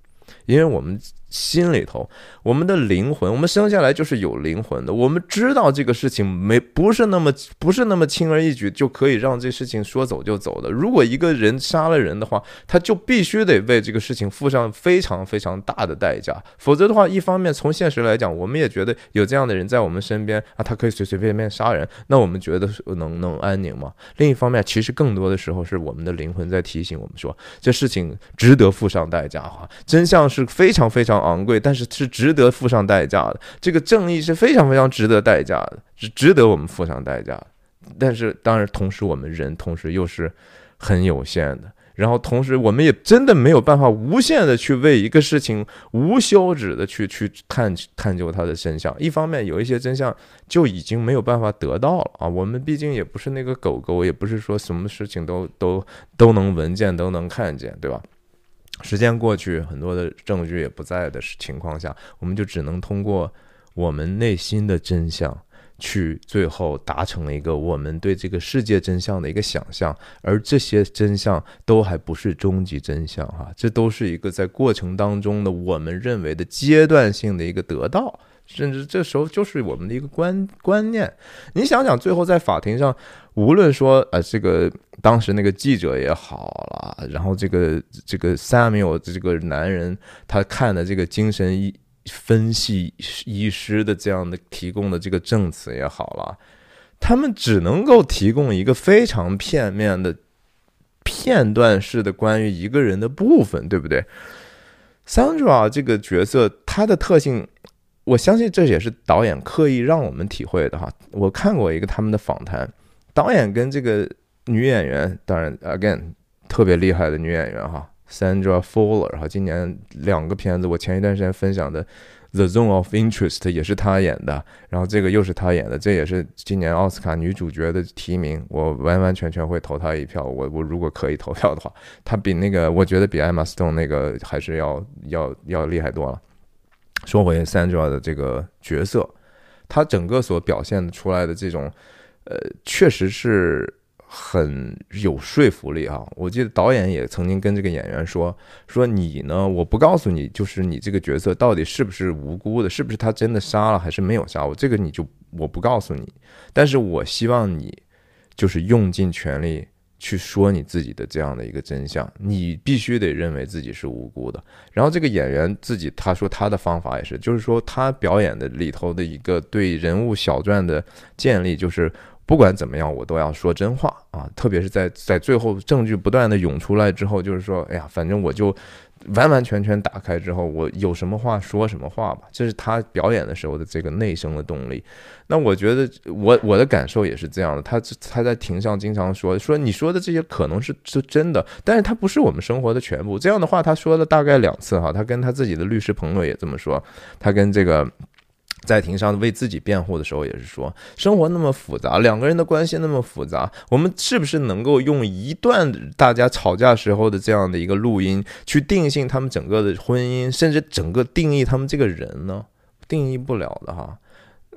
因为我们。心里头，我们的灵魂，我们生下来就是有灵魂的。我们知道这个事情没不是那么不是那么轻而易举就可以让这事情说走就走的。如果一个人杀了人的话，他就必须得为这个事情付上非常非常大的代价。否则的话，一方面从现实来讲，我们也觉得有这样的人在我们身边啊，他可以随随便便杀人，那我们觉得能能安宁吗？另一方面，其实更多的时候是我们的灵魂在提醒我们说，这事情值得付上代价哈。真相是非常非常。昂贵，但是是值得付上代价的。这个正义是非常非常值得代价的，是值得我们付上代价。但是，当然，同时我们人同时又是很有限的。然后，同时我们也真的没有办法无限的去为一个事情无休止的去去探探究它的真相。一方面，有一些真相就已经没有办法得到了啊。我们毕竟也不是那个狗狗，也不是说什么事情都都都能闻见，都能看见，对吧？时间过去，很多的证据也不在的情况下，我们就只能通过我们内心的真相，去最后达成了一个我们对这个世界真相的一个想象。而这些真相都还不是终极真相，哈，这都是一个在过程当中的我们认为的阶段性的一个得到。甚至这时候就是我们的一个观观念。你想想，最后在法庭上，无论说呃，这个当时那个记者也好了，然后这个这个 Samuel 这个男人他看的这个精神医分析医师的这样的提供的这个证词也好了，他们只能够提供一个非常片面的、片段式的关于一个人的部分，对不对？Sandra 这个角色，它的特性，我相信这也是导演刻意让我们体会的哈。我看过一个他们的访谈，导演跟这个女演员，当然 again 特别厉害的女演员哈。Sandra Fuller 哈，今年两个片子，我前一段时间分享的《The Zone of Interest》也是她演的，然后这个又是她演的，这也是今年奥斯卡女主角的提名，我完完全全会投她一票。我我如果可以投票的话，她比那个我觉得比 Emma Stone 那个还是要要要厉害多了。说回 Sandra 的这个角色，他整个所表现出来的这种，呃，确实是。很有说服力啊！我记得导演也曾经跟这个演员说：“说你呢，我不告诉你，就是你这个角色到底是不是无辜的，是不是他真的杀了还是没有杀我，这个你就我不告诉你。但是我希望你就是用尽全力去说你自己的这样的一个真相，你必须得认为自己是无辜的。然后这个演员自己他说他的方法也是，就是说他表演的里头的一个对人物小传的建立就是。”不管怎么样，我都要说真话啊！特别是在在最后证据不断的涌出来之后，就是说，哎呀，反正我就完完全全打开之后，我有什么话说什么话吧。这是他表演的时候的这个内生的动力。那我觉得，我我的感受也是这样的。他他在庭上经常说说你说的这些可能是是真的，但是他不是我们生活的全部。这样的话，他说了大概两次哈。他跟他自己的律师朋友也这么说，他跟这个。在庭上为自己辩护的时候，也是说生活那么复杂，两个人的关系那么复杂，我们是不是能够用一段大家吵架时候的这样的一个录音去定性他们整个的婚姻，甚至整个定义他们这个人呢？定义不了的哈。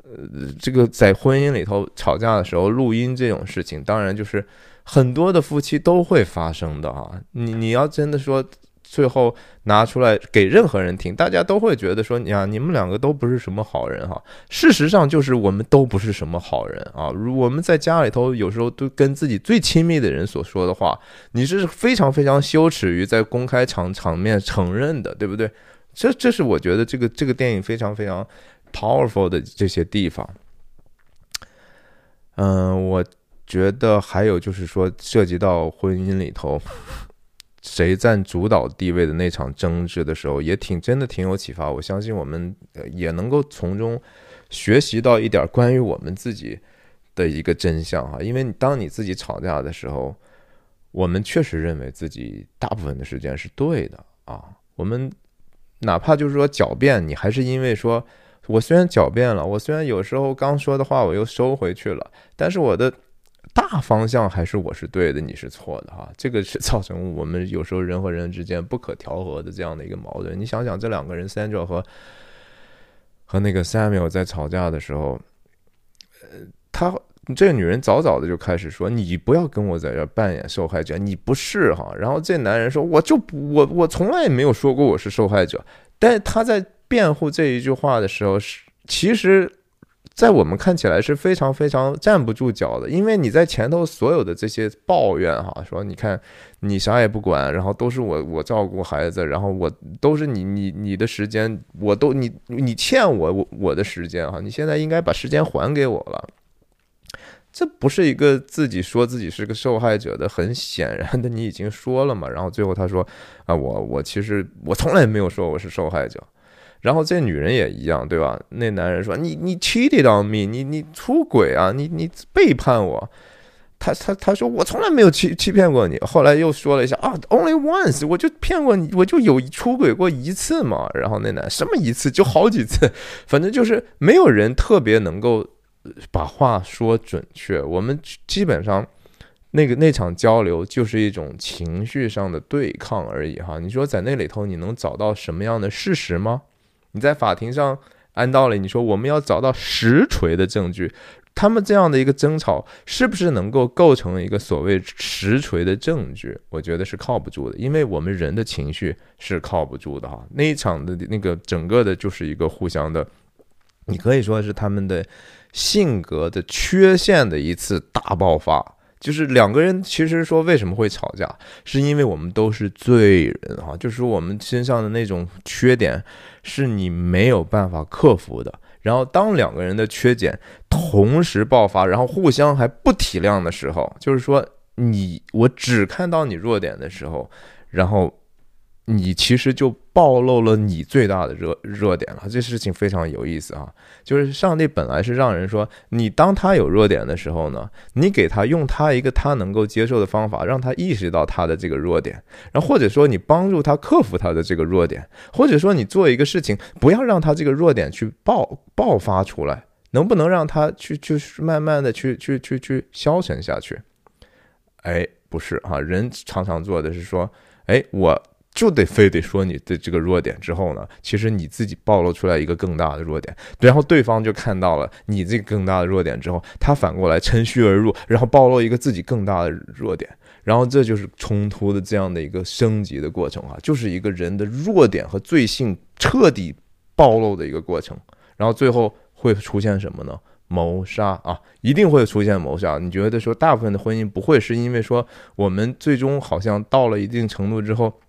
呃，这个在婚姻里头吵架的时候录音这种事情，当然就是很多的夫妻都会发生的哈。你你要真的说。最后拿出来给任何人听，大家都会觉得说：“呀，你们两个都不是什么好人哈。”事实上，就是我们都不是什么好人啊。如我们在家里头，有时候都跟自己最亲密的人所说的话，你是非常非常羞耻于在公开场场面承认的，对不对？这这是我觉得这个这个电影非常非常 powerful 的这些地方。嗯，我觉得还有就是说，涉及到婚姻里头。谁占主导地位的那场争执的时候，也挺真的，挺有启发。我相信我们也能够从中学习到一点关于我们自己的一个真相哈。因为当你自己吵架的时候，我们确实认为自己大部分的时间是对的啊。我们哪怕就是说狡辩，你还是因为说，我虽然狡辩了，我虽然有时候刚说的话我又收回去了，但是我的。大方向还是我是对的，你是错的哈，这个是造成我们有时候人和人之间不可调和的这样的一个矛盾。你想想，这两个人，Sandra 和和那个 Samuel 在吵架的时候，呃，他这个女人早早的就开始说：“你不要跟我在这扮演受害者，你不是哈。”然后这男人说：“我就我我从来也没有说过我是受害者。”但是他在辩护这一句话的时候，是其实。在我们看起来是非常非常站不住脚的，因为你在前头所有的这些抱怨哈，说你看你啥也不管，然后都是我我照顾孩子，然后我都是你你你的时间，我都你你欠我我我的时间哈，你现在应该把时间还给我了。这不是一个自己说自己是个受害者的，很显然的你已经说了嘛。然后最后他说啊，我我其实我从来没有说我是受害者。然后这女人也一样，对吧？那男人说：“你你 cheated on me，你你出轨啊，你你背叛我。”他他他说：“我从来没有欺欺骗过你。”后来又说了一下：“啊，only once，我就骗过你，我就有出轨过一次嘛。”然后那男什么一次就好几次，反正就是没有人特别能够把话说准确。我们基本上那个那场交流就是一种情绪上的对抗而已哈。你说在那里头你能找到什么样的事实吗？你在法庭上按道理，你说我们要找到实锤的证据，他们这样的一个争吵是不是能够构成一个所谓实锤的证据？我觉得是靠不住的，因为我们人的情绪是靠不住的哈。那一场的那个整个的就是一个互相的，你可以说是他们的性格的缺陷的一次大爆发。就是两个人其实说为什么会吵架，是因为我们都是罪人哈，就是我们身上的那种缺点是你没有办法克服的。然后当两个人的缺点同时爆发，然后互相还不体谅的时候，就是说你我只看到你弱点的时候，然后。你其实就暴露了你最大的热热点了，这事情非常有意思啊！就是上帝本来是让人说，你当他有弱点的时候呢，你给他用他一个他能够接受的方法，让他意识到他的这个弱点，然后或者说你帮助他克服他的这个弱点，或者说你做一个事情，不要让他这个弱点去爆爆发出来，能不能让他去就是慢慢的去去去去消沉下去？哎，不是哈，人常常做的是说，哎我。就得非得说你的这个弱点之后呢，其实你自己暴露出来一个更大的弱点，然后对方就看到了你这个更大的弱点之后，他反过来趁虚而入，然后暴露一个自己更大的弱点，然后这就是冲突的这样的一个升级的过程啊，就是一个人的弱点和罪性彻底暴露的一个过程，然后最后会出现什么呢？谋杀啊，一定会出现谋杀。你觉得说大部分的婚姻不会是因为说我们最终好像到了一定程度之后。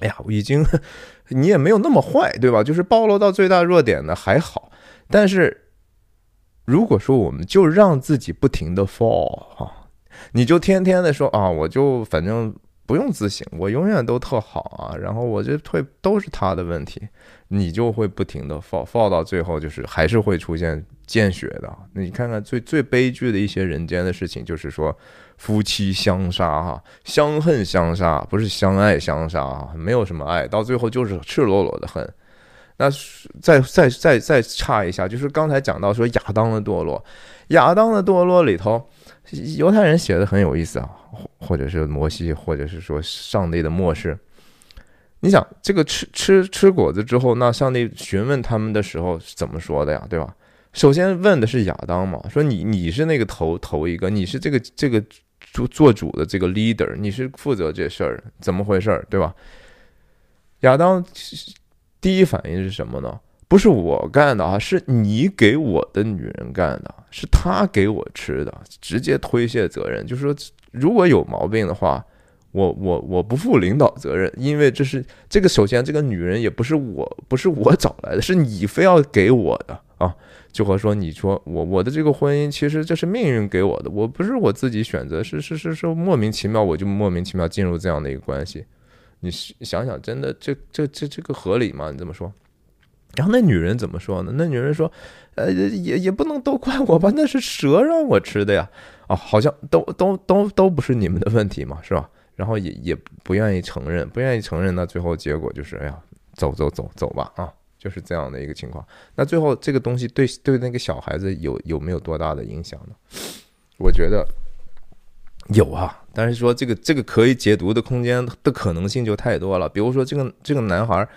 哎呀，我已经，你也没有那么坏，对吧？就是暴露到最大弱点的还好，但是如果说我们就让自己不停的 fall 哈，你就天天的说啊，我就反正不用自省，我永远都特好啊，然后我这退都是他的问题，你就会不停的 fall fall 到最后就是还是会出现见血的。你看看最最悲剧的一些人间的事情，就是说。夫妻相杀，哈，相恨相杀，不是相爱相杀啊，没有什么爱，到最后就是赤裸裸的恨。那再再再再差一下，就是刚才讲到说亚当的堕落，亚当的堕落里头，犹太人写的很有意思啊，或者是摩西，或者是说上帝的漠视。你想这个吃吃吃果子之后，那上帝询问他们的时候怎么说的呀？对吧？首先问的是亚当嘛，说你你是那个头头一个，你是这个这个。做做主的这个 leader，你是负责这事儿，怎么回事儿，对吧？亚当第一反应是什么呢？不是我干的啊，是你给我的女人干的，是他给我吃的，直接推卸责任，就是说如果有毛病的话，我我我不负领导责任，因为这是这个首先这个女人也不是我不是我找来的，是你非要给我的啊。就和说，你说我我的这个婚姻，其实这是命运给我的，我不是我自己选择，是是是是莫名其妙，我就莫名其妙进入这样的一个关系。你想想，真的这这这这个合理吗？你这么说，然后那女人怎么说呢？那女人说，呃，也也不能都怪我吧，那是蛇让我吃的呀。啊，好像都都都都不是你们的问题嘛，是吧？然后也也不愿意承认，不愿意承认，那最后结果就是，哎呀，走走走走吧，啊。就是这样的一个情况，那最后这个东西对对那个小孩子有有没有多大的影响呢？我觉得有啊，但是说这个这个可以解读的空间的可能性就太多了。比如说这个这个男孩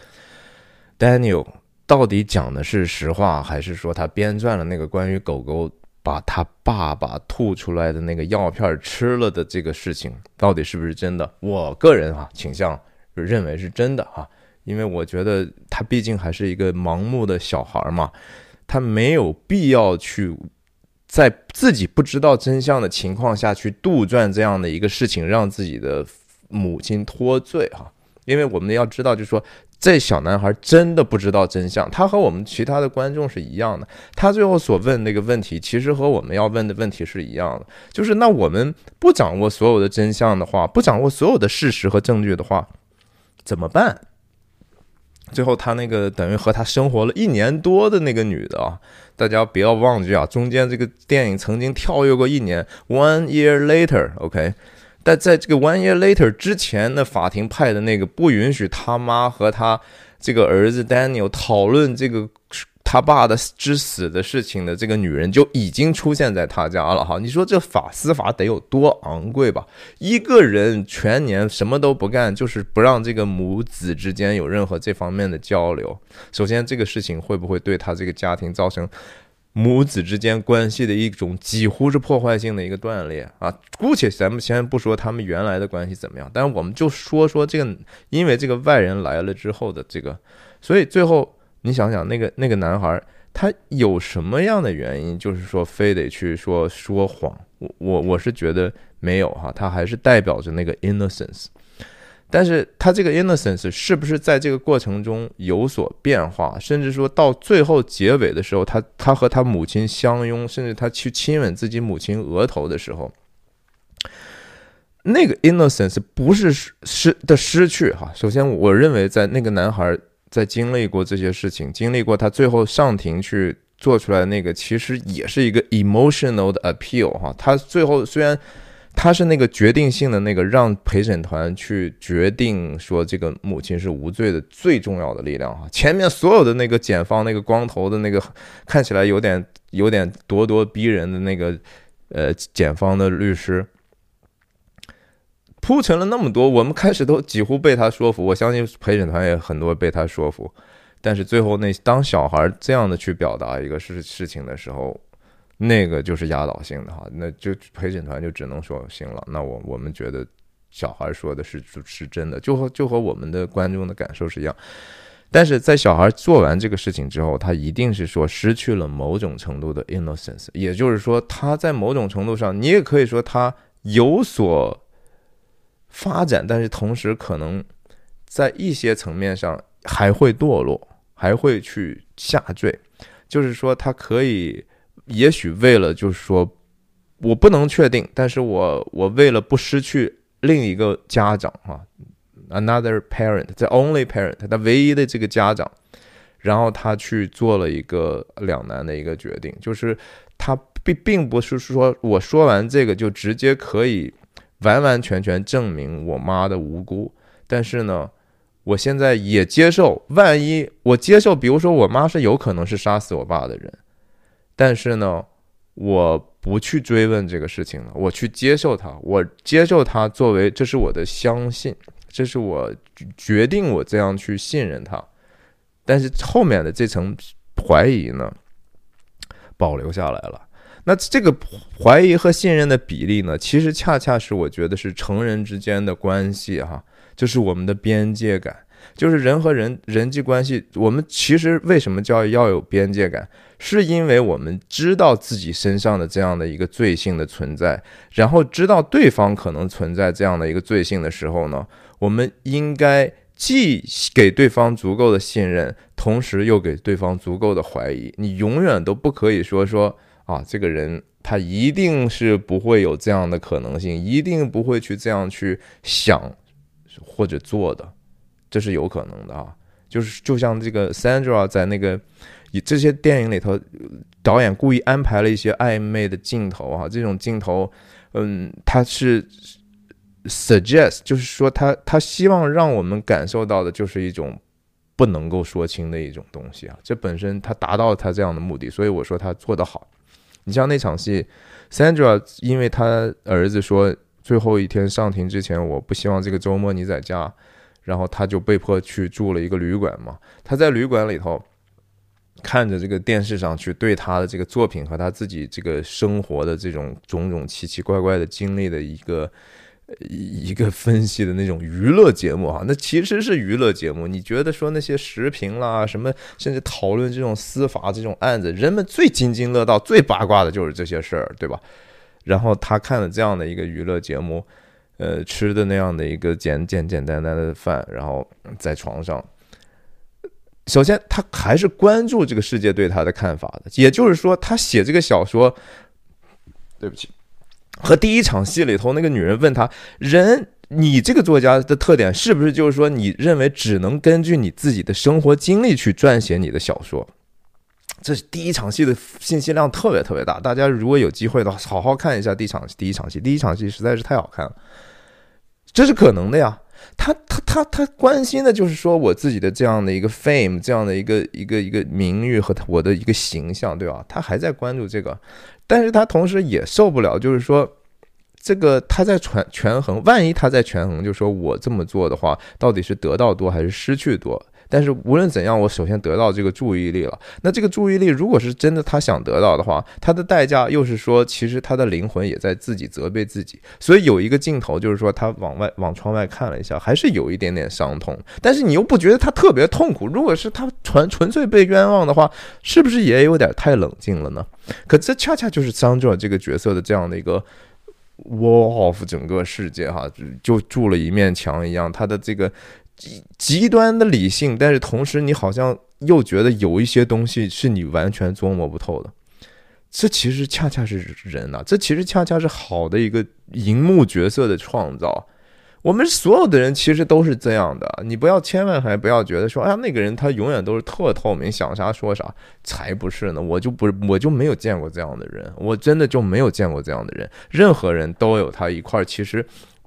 Daniel 到底讲的是实话，还是说他编撰了那个关于狗狗把他爸爸吐出来的那个药片吃了的这个事情，到底是不是真的？我个人啊倾向认为是真的啊。因为我觉得他毕竟还是一个盲目的小孩嘛，他没有必要去在自己不知道真相的情况下去杜撰这样的一个事情，让自己的母亲脱罪哈。因为我们要知道，就是说这小男孩真的不知道真相，他和我们其他的观众是一样的。他最后所问那个问题，其实和我们要问的问题是一样的，就是那我们不掌握所有的真相的话，不掌握所有的事实和证据的话，怎么办？最后，他那个等于和他生活了一年多的那个女的啊，大家不要忘记啊，中间这个电影曾经跳跃过一年，one year later，OK，但在这个 one year later 之前，那法庭派的那个不允许他妈和他这个儿子 Daniel 讨论这个。他爸的之死的事情的这个女人就已经出现在他家了哈，你说这法司法得有多昂贵吧？一个人全年什么都不干，就是不让这个母子之间有任何这方面的交流。首先，这个事情会不会对他这个家庭造成母子之间关系的一种几乎是破坏性的一个断裂啊？姑且咱们先不说他们原来的关系怎么样，但我们就说说这个，因为这个外人来了之后的这个，所以最后。你想想，那个那个男孩，他有什么样的原因，就是说非得去说说谎？我我我是觉得没有哈，他还是代表着那个 innocence。但是他这个 innocence 是不是在这个过程中有所变化，甚至说到最后结尾的时候，他他和他母亲相拥，甚至他去亲吻自己母亲额头的时候，那个 innocence 不是失的失去哈。首先，我认为在那个男孩在经历过这些事情，经历过他最后上庭去做出来那个，其实也是一个 emotional 的 appeal 哈。他最后虽然。他是那个决定性的那个让陪审团去决定说这个母亲是无罪的最重要的力量哈。前面所有的那个检方那个光头的那个看起来有点有点咄咄逼人的那个呃检方的律师铺陈了那么多，我们开始都几乎被他说服。我相信陪审团也很多被他说服，但是最后那当小孩这样的去表达一个事事情的时候。那个就是压倒性的哈，那就陪审团就只能说行了。那我我们觉得小孩说的是是真的，就和就和我们的观众的感受是一样。但是在小孩做完这个事情之后，他一定是说失去了某种程度的 innocence，也就是说他在某种程度上，你也可以说他有所发展，但是同时可能在一些层面上还会堕落，还会去下坠，就是说他可以。也许为了就是说，我不能确定，但是我我为了不失去另一个家长啊，another parent，the only parent，他唯一的这个家长，然后他去做了一个两难的一个决定，就是他并并不是说我说完这个就直接可以完完全全证明我妈的无辜，但是呢，我现在也接受，万一我接受，比如说我妈是有可能是杀死我爸的人。但是呢，我不去追问这个事情了，我去接受它，我接受它作为这是我的相信，这是我决定我这样去信任它。但是后面的这层怀疑呢，保留下来了。那这个怀疑和信任的比例呢，其实恰恰是我觉得是成人之间的关系哈，就是我们的边界感。就是人和人人际关系，我们其实为什么叫要有边界感？是因为我们知道自己身上的这样的一个罪性的存在，然后知道对方可能存在这样的一个罪性的时候呢，我们应该既给对方足够的信任，同时又给对方足够的怀疑。你永远都不可以说说啊，这个人他一定是不会有这样的可能性，一定不会去这样去想或者做的。这是有可能的啊，就是就像这个 Sandra 在那个以这些电影里头，导演故意安排了一些暧昧的镜头啊，这种镜头，嗯，他是 suggest，就是说他他希望让我们感受到的就是一种不能够说清的一种东西啊，这本身他达到他这样的目的，所以我说他做得好。你像那场戏，Sandra 因为他儿子说最后一天上庭之前，我不希望这个周末你在家。然后他就被迫去住了一个旅馆嘛。他在旅馆里头看着这个电视上去对他的这个作品和他自己这个生活的这种种种奇奇怪怪的经历的一个一个分析的那种娱乐节目哈，那其实是娱乐节目。你觉得说那些时评啦，什么甚至讨论这种司法这种案子，人们最津津乐道、最八卦的就是这些事儿，对吧？然后他看了这样的一个娱乐节目。呃，吃的那样的一个简简简单单的饭，然后在床上。首先，他还是关注这个世界对他的看法的。也就是说，他写这个小说，对不起，和第一场戏里头那个女人问他：“人，你这个作家的特点是不是就是说，你认为只能根据你自己的生活经历去撰写你的小说？”这是第一场戏的信息量特别特别大。大家如果有机会的话，好好看一下第一场第一场戏。第一场戏实在是太好看了。这是可能的呀，他他他他关心的就是说我自己的这样的一个 fame，这样的一个一个一个名誉和我的一个形象，对吧？他还在关注这个，但是他同时也受不了，就是说这个他在权权衡，万一他在权衡，就说我这么做的话，到底是得到多还是失去多？但是无论怎样，我首先得到这个注意力了。那这个注意力，如果是真的他想得到的话，他的代价又是说，其实他的灵魂也在自己责备自己。所以有一个镜头，就是说他往外往窗外看了一下，还是有一点点伤痛。但是你又不觉得他特别痛苦。如果是他纯纯粹被冤枉的话，是不是也有点太冷静了呢？可这恰恰就是张哲这个角色的这样的一个 wall of 整个世界哈，就筑了一面墙一样。他的这个极极端的理性，但是同时你好像又觉得有一些东西是你完全琢磨不透的。这其实恰恰是人啊，这其实恰恰是好的一个荧幕角色的创造。我们所有的人其实都是这样的，你不要千万还不要觉得说，哎呀，那个人他永远都是特透明，想啥说啥，才不是呢。我就不，我就没有见过这样的人，我真的就没有见过这样的人。任何人都有他一块儿，其实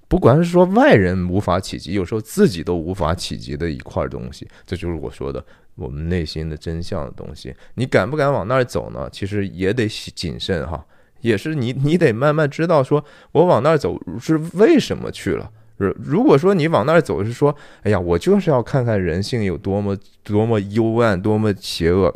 不管是说外人无法企及，有时候自己都无法企及的一块东西，这就是我说的我们内心的真相的东西。你敢不敢往那儿走呢？其实也得谨慎哈，也是你你得慢慢知道，说我往那儿走是为什么去了。如如果说你往那儿走是说，哎呀，我就是要看看人性有多么多么幽暗，多么邪恶。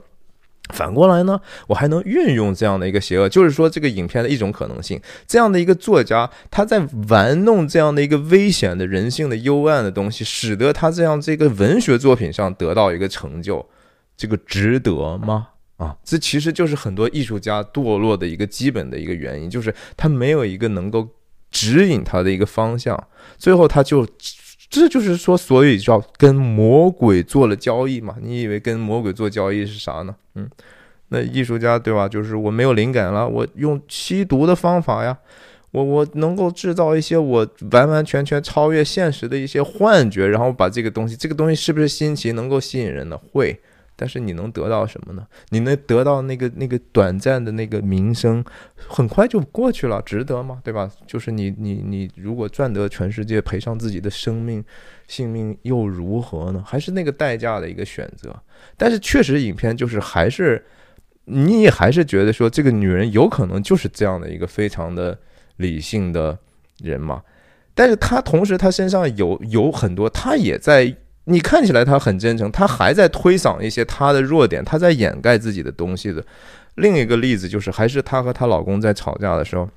反过来呢，我还能运用这样的一个邪恶，就是说这个影片的一种可能性。这样的一个作家，他在玩弄这样的一个危险的人性的幽暗的东西，使得他这样这个文学作品上得到一个成就，这个值得吗？啊，这其实就是很多艺术家堕落的一个基本的一个原因，就是他没有一个能够。指引他的一个方向，最后他就，这就是说，所以叫跟魔鬼做了交易嘛？你以为跟魔鬼做交易是啥呢？嗯，那艺术家对吧？就是我没有灵感了，我用吸毒的方法呀，我我能够制造一些我完完全全超越现实的一些幻觉，然后把这个东西，这个东西是不是新奇，能够吸引人呢？会。但是你能得到什么呢？你能得到那个那个短暂的那个名声，很快就过去了，值得吗？对吧？就是你你你，如果赚得全世界，赔上自己的生命性命又如何呢？还是那个代价的一个选择。但是确实，影片就是还是你也还是觉得说，这个女人有可能就是这样的一个非常的理性的人嘛？但是她同时，她身上有有很多，她也在。你看起来他很真诚，他还在推搡一些他的弱点，他在掩盖自己的东西的。另一个例子就是，还是她和她老公在吵架的时候，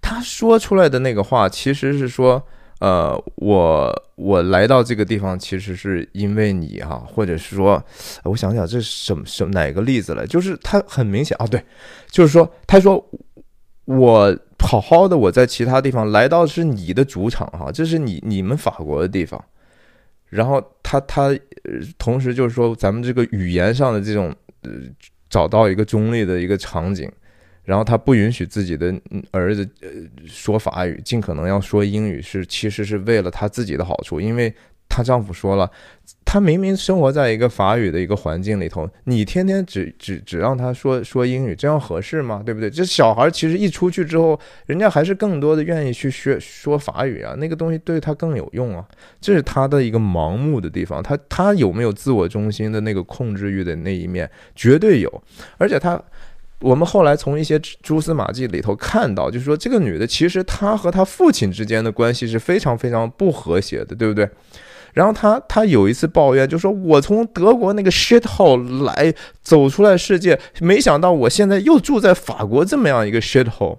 她说出来的那个话，其实是说，呃，我我来到这个地方，其实是因为你哈，或者是说，我想想这是什么什哪个例子来？就是他很明显啊，对，就是说，他说我好好的，我在其他地方来到是你的主场哈，这是你你们法国的地方。然后他他同时就是说，咱们这个语言上的这种呃，找到一个中立的一个场景，然后他不允许自己的儿子呃说法语，尽可能要说英语，是其实是为了他自己的好处，因为。她丈夫说了，她明明生活在一个法语的一个环境里头，你天天只只只让她说说英语，这样合适吗？对不对？这小孩其实一出去之后，人家还是更多的愿意去学说法语啊，那个东西对他更有用啊。这是他的一个盲目的地方，他他有没有自我中心的那个控制欲的那一面？绝对有。而且他，我们后来从一些蛛丝马迹里头看到，就是说这个女的其实她和她父亲之间的关系是非常非常不和谐的，对不对？然后他他有一次抱怨，就说我从德国那个 shit hole 来走出来世界，没想到我现在又住在法国这么样一个 shit hole。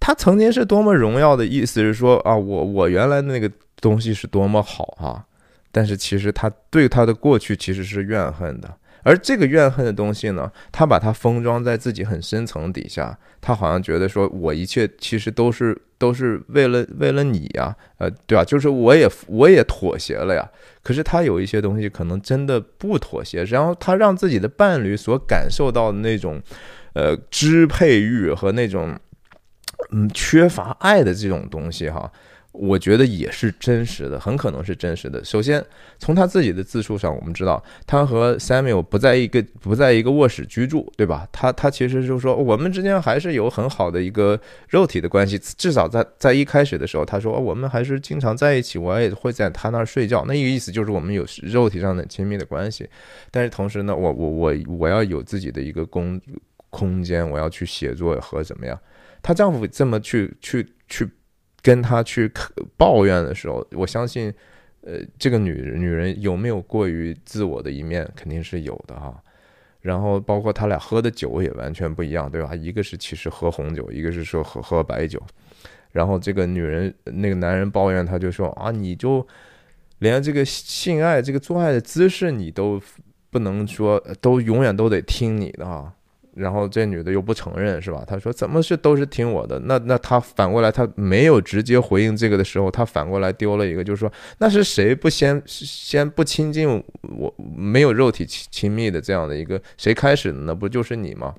他曾经是多么荣耀的意思是说啊，我我原来那个东西是多么好啊，但是其实他对他的过去其实是怨恨的。而这个怨恨的东西呢，他把它封装在自己很深层底下，他好像觉得说，我一切其实都是都是为了为了你呀，呃，对吧？就是我也我也妥协了呀。可是他有一些东西可能真的不妥协，然后他让自己的伴侣所感受到的那种，呃，支配欲和那种，嗯，缺乏爱的这种东西，哈。我觉得也是真实的，很可能是真实的。首先，从他自己的自述上，我们知道他和 Samuel 不在一个不在一个卧室居住，对吧？他他其实就是说，我们之间还是有很好的一个肉体的关系，至少在在一开始的时候，他说我们还是经常在一起，我也会在他那儿睡觉。那意思就是我们有肉体上的亲密的关系。但是同时呢，我我我我要有自己的一个工空间，我要去写作和怎么样？她丈夫这么去去去。跟他去抱怨的时候，我相信，呃，这个女女人有没有过于自我的一面，肯定是有的哈。然后包括他俩喝的酒也完全不一样，对吧？一个是其实喝红酒，一个是说喝喝白酒。然后这个女人那个男人抱怨，他就说啊，你就连这个性爱这个做爱的姿势你都不能说，都永远都得听你的啊。然后这女的又不承认，是吧？她说怎么是都是听我的？那那她反过来，她没有直接回应这个的时候，她反过来丢了一个，就是说那是谁不先先不亲近我，没有肉体亲亲密的这样的一个谁开始的呢？不就是你吗？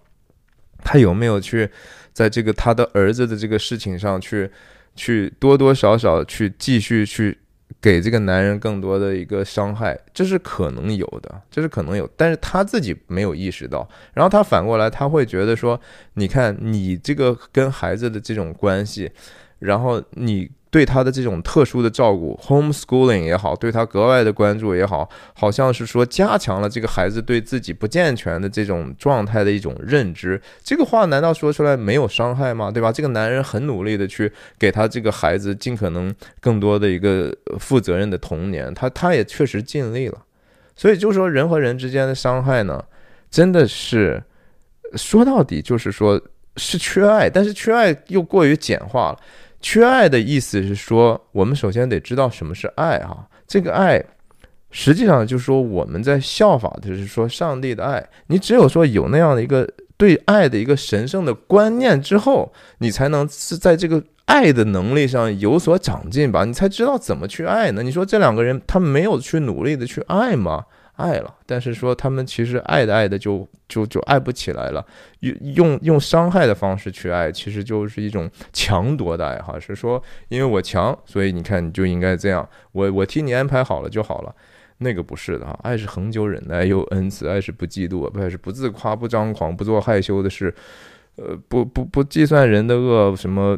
他有没有去在这个他的儿子的这个事情上去去多多少少去继续去？给这个男人更多的一个伤害，这是可能有的，这是可能有，但是他自己没有意识到，然后他反过来他会觉得说，你看你这个跟孩子的这种关系，然后你。对他的这种特殊的照顾，homeschooling 也好，对他格外的关注也好，好像是说加强了这个孩子对自己不健全的这种状态的一种认知。这个话难道说出来没有伤害吗？对吧？这个男人很努力的去给他这个孩子尽可能更多的一个负责任的童年，他他也确实尽力了。所以就说人和人之间的伤害呢，真的是说到底就是说是缺爱，但是缺爱又过于简化了。缺爱的意思是说，我们首先得知道什么是爱哈。这个爱，实际上就是说我们在效法的是说上帝的爱。你只有说有那样的一个对爱的一个神圣的观念之后，你才能是在这个爱的能力上有所长进吧？你才知道怎么去爱呢？你说这两个人他没有去努力的去爱吗？爱了，但是说他们其实爱的爱的就就就爱不起来了，用用用伤害的方式去爱，其实就是一种强夺的爱哈。是说因为我强，所以你看你就应该这样，我我替你安排好了就好了，那个不是的哈。爱是恒久忍耐又恩慈，爱是不嫉妒，爱是不自夸不张狂不做害羞的事，呃不不不计算人的恶什么，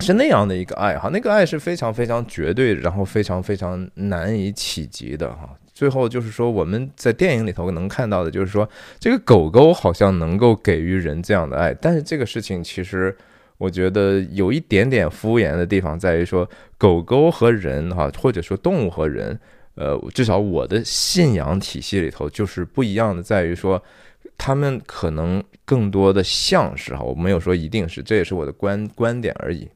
是那样的一个爱哈。那个爱是非常非常绝对，然后非常非常难以企及的哈。最后就是说，我们在电影里头能看到的，就是说，这个狗狗好像能够给予人这样的爱，但是这个事情其实我觉得有一点点敷衍的地方，在于说，狗狗和人哈，或者说动物和人，呃，至少我的信仰体系里头就是不一样的，在于说，他们可能更多的像是哈，我没有说一定是，这也是我的观观点而已。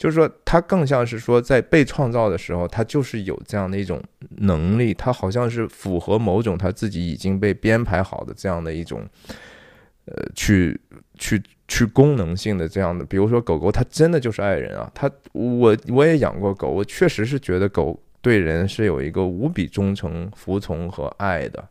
就是说，它更像是说，在被创造的时候，它就是有这样的一种能力，它好像是符合某种它自己已经被编排好的这样的一种，呃，去去去功能性的这样的。比如说，狗狗它真的就是爱人啊，它我我也养过狗，我确实是觉得狗对人是有一个无比忠诚、服从和爱的。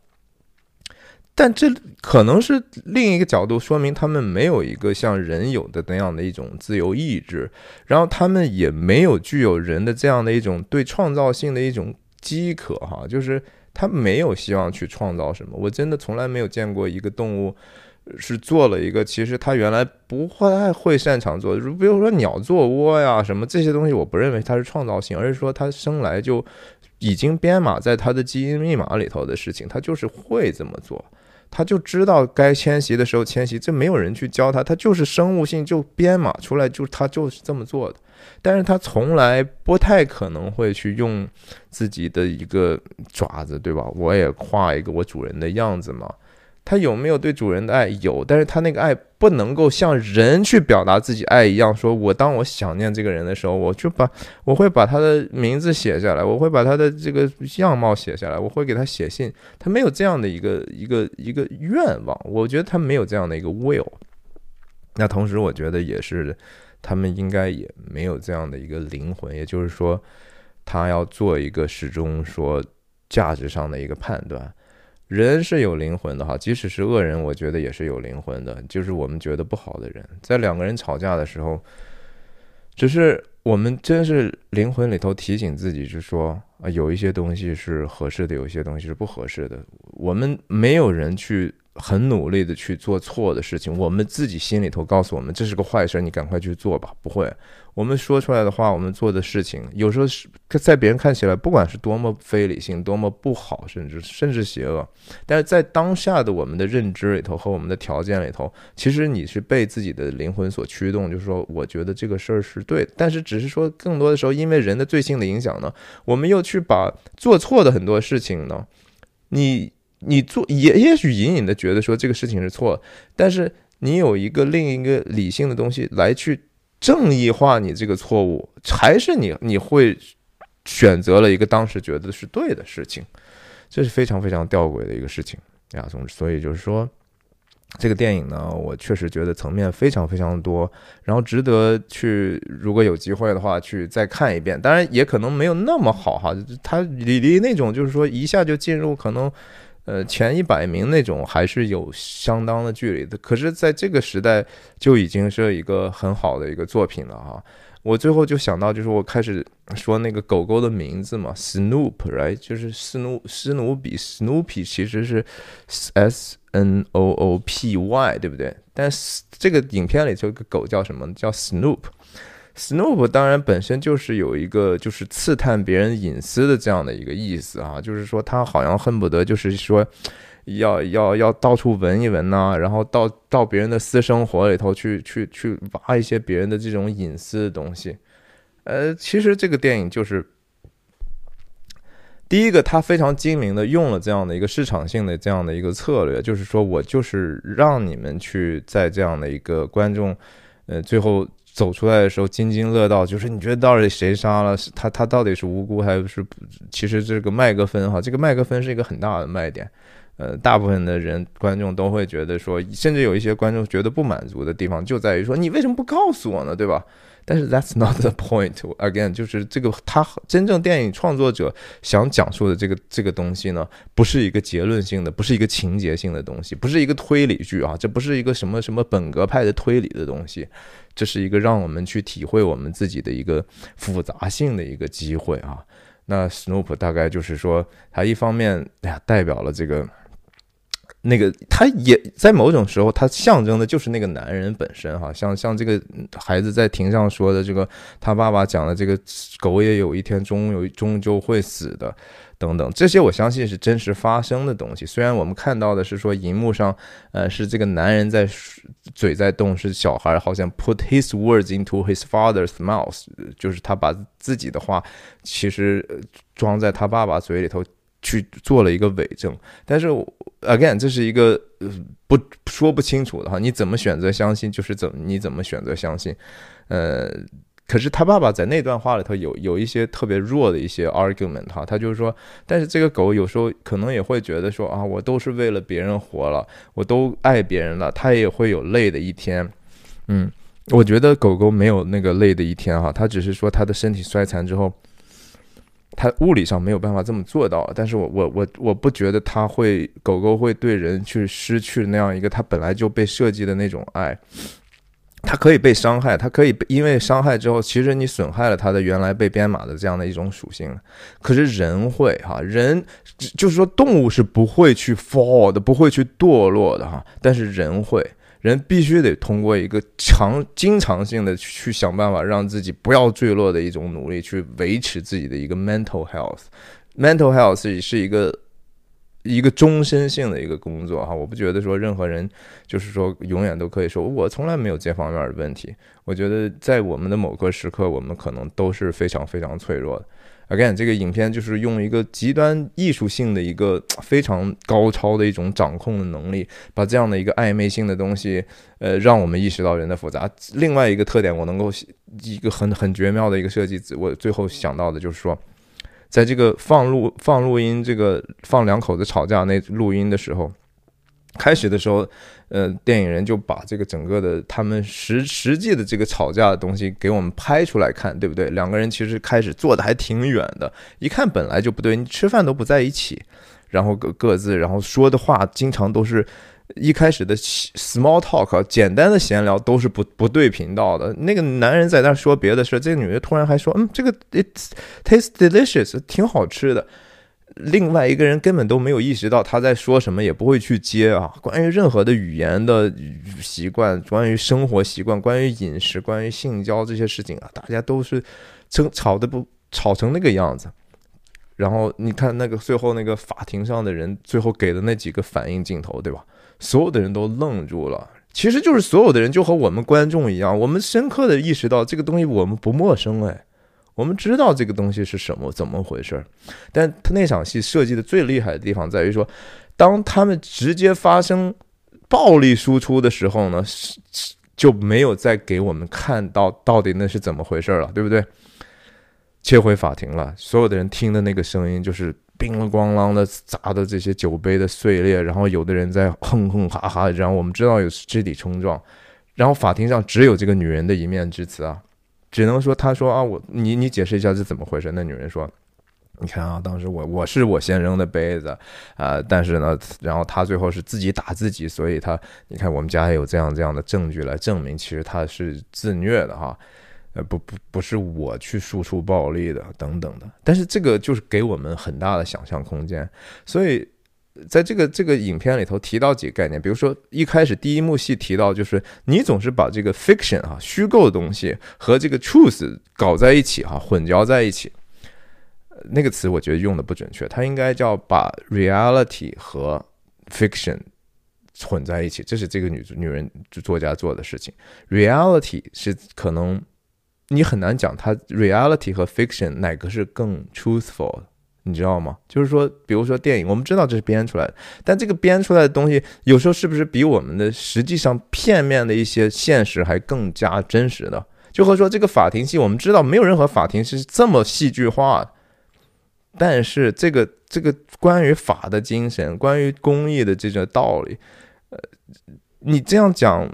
但这可能是另一个角度，说明他们没有一个像人有的那样的一种自由意志，然后他们也没有具有人的这样的一种对创造性的一种饥渴，哈，就是他没有希望去创造什么。我真的从来没有见过一个动物是做了一个，其实它原来不太会擅长做，比如说鸟做窝呀什么这些东西，我不认为它是创造性，而是说它生来就已经编码在它的基因密码里头的事情，它就是会这么做。他就知道该迁徙的时候迁徙，这没有人去教他，他就是生物性就编码出来，就他就是这么做的。但是他从来不太可能会去用自己的一个爪子，对吧？我也画一个我主人的样子嘛。他有没有对主人的爱？有，但是他那个爱不能够像人去表达自己爱一样，说我当我想念这个人的时候，我就把我会把他的名字写下来，我会把他的这个样貌写下来，我会给他写信。他没有这样的一个一个一个愿望，我觉得他没有这样的一个 will。那同时，我觉得也是，他们应该也没有这样的一个灵魂，也就是说，他要做一个始终说价值上的一个判断。人是有灵魂的哈，即使是恶人，我觉得也是有灵魂的。就是我们觉得不好的人，在两个人吵架的时候，只是我们真是灵魂里头提醒自己，就说啊，有一些东西是合适的，有一些东西是不合适的。我们没有人去。很努力的去做错的事情，我们自己心里头告诉我们这是个坏事儿，你赶快去做吧。不会，我们说出来的话，我们做的事情，有时候是在别人看起来，不管是多么非理性、多么不好，甚至甚至邪恶，但是在当下的我们的认知里头和我们的条件里头，其实你是被自己的灵魂所驱动，就是说，我觉得这个事儿是对。但是只是说，更多的时候，因为人的罪性的影响呢，我们又去把做错的很多事情呢，你。你做也也许隐隐的觉得说这个事情是错，但是你有一个另一个理性的东西来去正义化你这个错误，还是你你会选择了一个当时觉得是对的事情，这是非常非常吊诡的一个事情呀。总之，所以就是说，这个电影呢，我确实觉得层面非常非常多，然后值得去，如果有机会的话去再看一遍。当然也可能没有那么好哈，它离离那种就是说一下就进入可能呃前一百名那种还是有相当的距离的。可是在这个时代就已经是一个很好的一个作品了哈。我最后就想到，就是我开始说那个狗狗的名字嘛，Snoop，right，就是斯努斯努比，Snoopy 其实是 S N O O P Y，对不对？但是这个影片里头有个狗叫什么？叫 Snoop Snoop 当然本身就是有一个就是刺探别人隐私的这样的一个意思啊，就是说他好像恨不得就是说。要要要到处闻一闻呐，然后到到别人的私生活里头去去去挖一些别人的这种隐私的东西。呃，其实这个电影就是第一个，他非常精明的用了这样的一个市场性的这样的一个策略，就是说我就是让你们去在这样的一个观众呃最后走出来的时候津津乐道，就是你觉得到底谁杀了他，他到底是无辜还是不？其实这个麦克风哈，这个麦克风是一个很大的卖点。呃，大部分的人观众都会觉得说，甚至有一些观众觉得不满足的地方就在于说，你为什么不告诉我呢？对吧？但是 that's not the point. Again，就是这个他真正电影创作者想讲述的这个这个东西呢，不是一个结论性的，不是一个情节性的东西，不是一个推理剧啊，这不是一个什么什么本格派的推理的东西，这是一个让我们去体会我们自己的一个复杂性的一个机会啊。那 Snoop 大概就是说，他一方面哎呀代表了这个。那个，他也在某种时候，他象征的就是那个男人本身，哈，像像这个孩子在庭上说的这个，他爸爸讲的这个狗也有一天终有终究会死的，等等，这些我相信是真实发生的东西。虽然我们看到的是说荧幕上，呃，是这个男人在嘴在动，是小孩好像 put his words into his father's mouth，就是他把自己的话其实装在他爸爸嘴里头。去做了一个伪证，但是 again 这是一个不说不清楚的哈，你怎么选择相信就是怎你怎么选择相信，呃，可是他爸爸在那段话里头有有一些特别弱的一些 argument 哈，他就是说，但是这个狗有时候可能也会觉得说啊，我都是为了别人活了，我都爱别人了，它也会有累的一天，嗯，我觉得狗狗没有那个累的一天哈，它只是说它的身体衰残之后。它物理上没有办法这么做到，但是我我我我不觉得它会狗狗会对人去失去那样一个它本来就被设计的那种爱，它可以被伤害，它可以因为伤害之后，其实你损害了它的原来被编码的这样的一种属性可是人会哈，人就是说动物是不会去 fall 的，不会去堕落的哈，但是人会。人必须得通过一个常、经常性的去想办法，让自己不要坠落的一种努力，去维持自己的一个 mental health。mental health 是一个一个终身性的一个工作哈。我不觉得说任何人就是说永远都可以说我从来没有这方面的问题。我觉得在我们的某个时刻，我们可能都是非常非常脆弱的。Again，这个影片就是用一个极端艺术性的一个 非常高超的一种掌控的能力，把这样的一个暧昧性的东西，呃，让我们意识到人的复杂。另外一个特点，我能够一个很很绝妙的一个设计，我最后想到的就是说，在这个放录放录音，这个放两口子吵架那录音的时候。开始的时候，呃，电影人就把这个整个的他们实实际的这个吵架的东西给我们拍出来看，对不对？两个人其实开始坐的还挺远的，一看本来就不对，你吃饭都不在一起，然后各各自，然后说的话经常都是一开始的 small talk，简单的闲聊都是不不对频道的。那个男人在那说别的事，这个女的突然还说，嗯，这个 it tastes delicious，挺好吃的。另外一个人根本都没有意识到他在说什么，也不会去接啊。关于任何的语言的习惯，关于生活习惯，关于饮食，关于性交这些事情啊，大家都是争吵的不吵成那个样子。然后你看那个最后那个法庭上的人最后给的那几个反应镜头，对吧？所有的人都愣住了。其实就是所有的人就和我们观众一样，我们深刻的意识到这个东西我们不陌生哎。我们知道这个东西是什么，怎么回事儿，但他那场戏设计的最厉害的地方在于说，当他们直接发生暴力输出的时候呢，就没有再给我们看到到底那是怎么回事了，对不对？切回法庭了，所有的人听的那个声音就是叮了咣啷的砸的这些酒杯的碎裂，然后有的人在哼哼哈哈，然后我们知道有肢体冲撞，然后法庭上只有这个女人的一面之词啊，只能说她说啊，我你你解释一下这怎么回事？那女人说。你看啊，当时我我是我先扔的杯子，啊，但是呢，然后他最后是自己打自己，所以他，你看我们家也有这样这样的证据来证明，其实他是自虐的哈，呃，不不不是我去输出暴力的等等的，但是这个就是给我们很大的想象空间，所以在这个这个影片里头提到几个概念，比如说一开始第一幕戏提到就是你总是把这个 fiction 啊虚构的东西和这个 truth 搞在一起哈，混淆在一起。那个词我觉得用的不准确，它应该叫把 reality 和 fiction 混在一起，这是这个女女人作家做的事情。reality 是可能你很难讲，它 reality 和 fiction 哪个是更 truthful，你知道吗？就是说，比如说电影，我们知道这是编出来的，但这个编出来的东西有时候是不是比我们的实际上片面的一些现实还更加真实的？就和说这个法庭戏，我们知道没有任何法庭是这么戏剧化。但是这个这个关于法的精神，关于公益的这个道理，呃，你这样讲，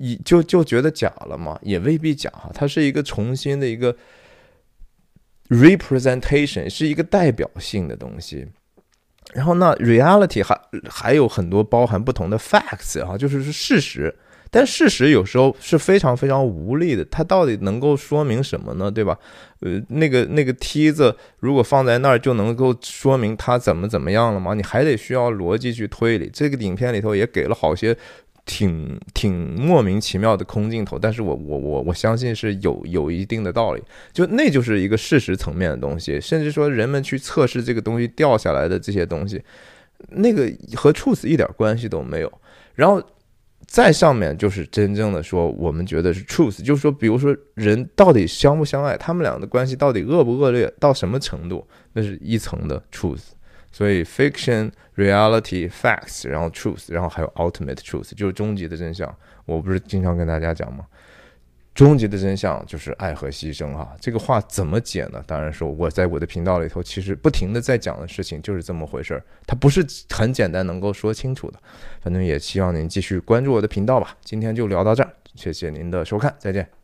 你就就觉得假了吗？也未必假哈，它是一个重新的一个 representation，是一个代表性的东西。然后那 reality 还还有很多包含不同的 facts 啊，就是是事实。但事实有时候是非常非常无力的，它到底能够说明什么呢？对吧？呃，那个那个梯子如果放在那儿就能够说明它怎么怎么样了吗？你还得需要逻辑去推理。这个影片里头也给了好些挺挺莫名其妙的空镜头，但是我我我我相信是有有一定的道理。就那就是一个事实层面的东西，甚至说人们去测试这个东西掉下来的这些东西，那个和处死一点关系都没有。然后。再上面就是真正的说，我们觉得是 truth，就是说，比如说人到底相不相爱，他们俩的关系到底恶不恶劣到什么程度，那是一层的 truth。所以 fiction、reality、facts，然后 truth，然后还有 ultimate truth，就是终极的真相。我不是经常跟大家讲吗？终极的真相就是爱和牺牲哈，这个话怎么解呢？当然说我在我的频道里头，其实不停的在讲的事情就是这么回事儿，它不是很简单能够说清楚的。反正也希望您继续关注我的频道吧。今天就聊到这儿，谢谢您的收看，再见。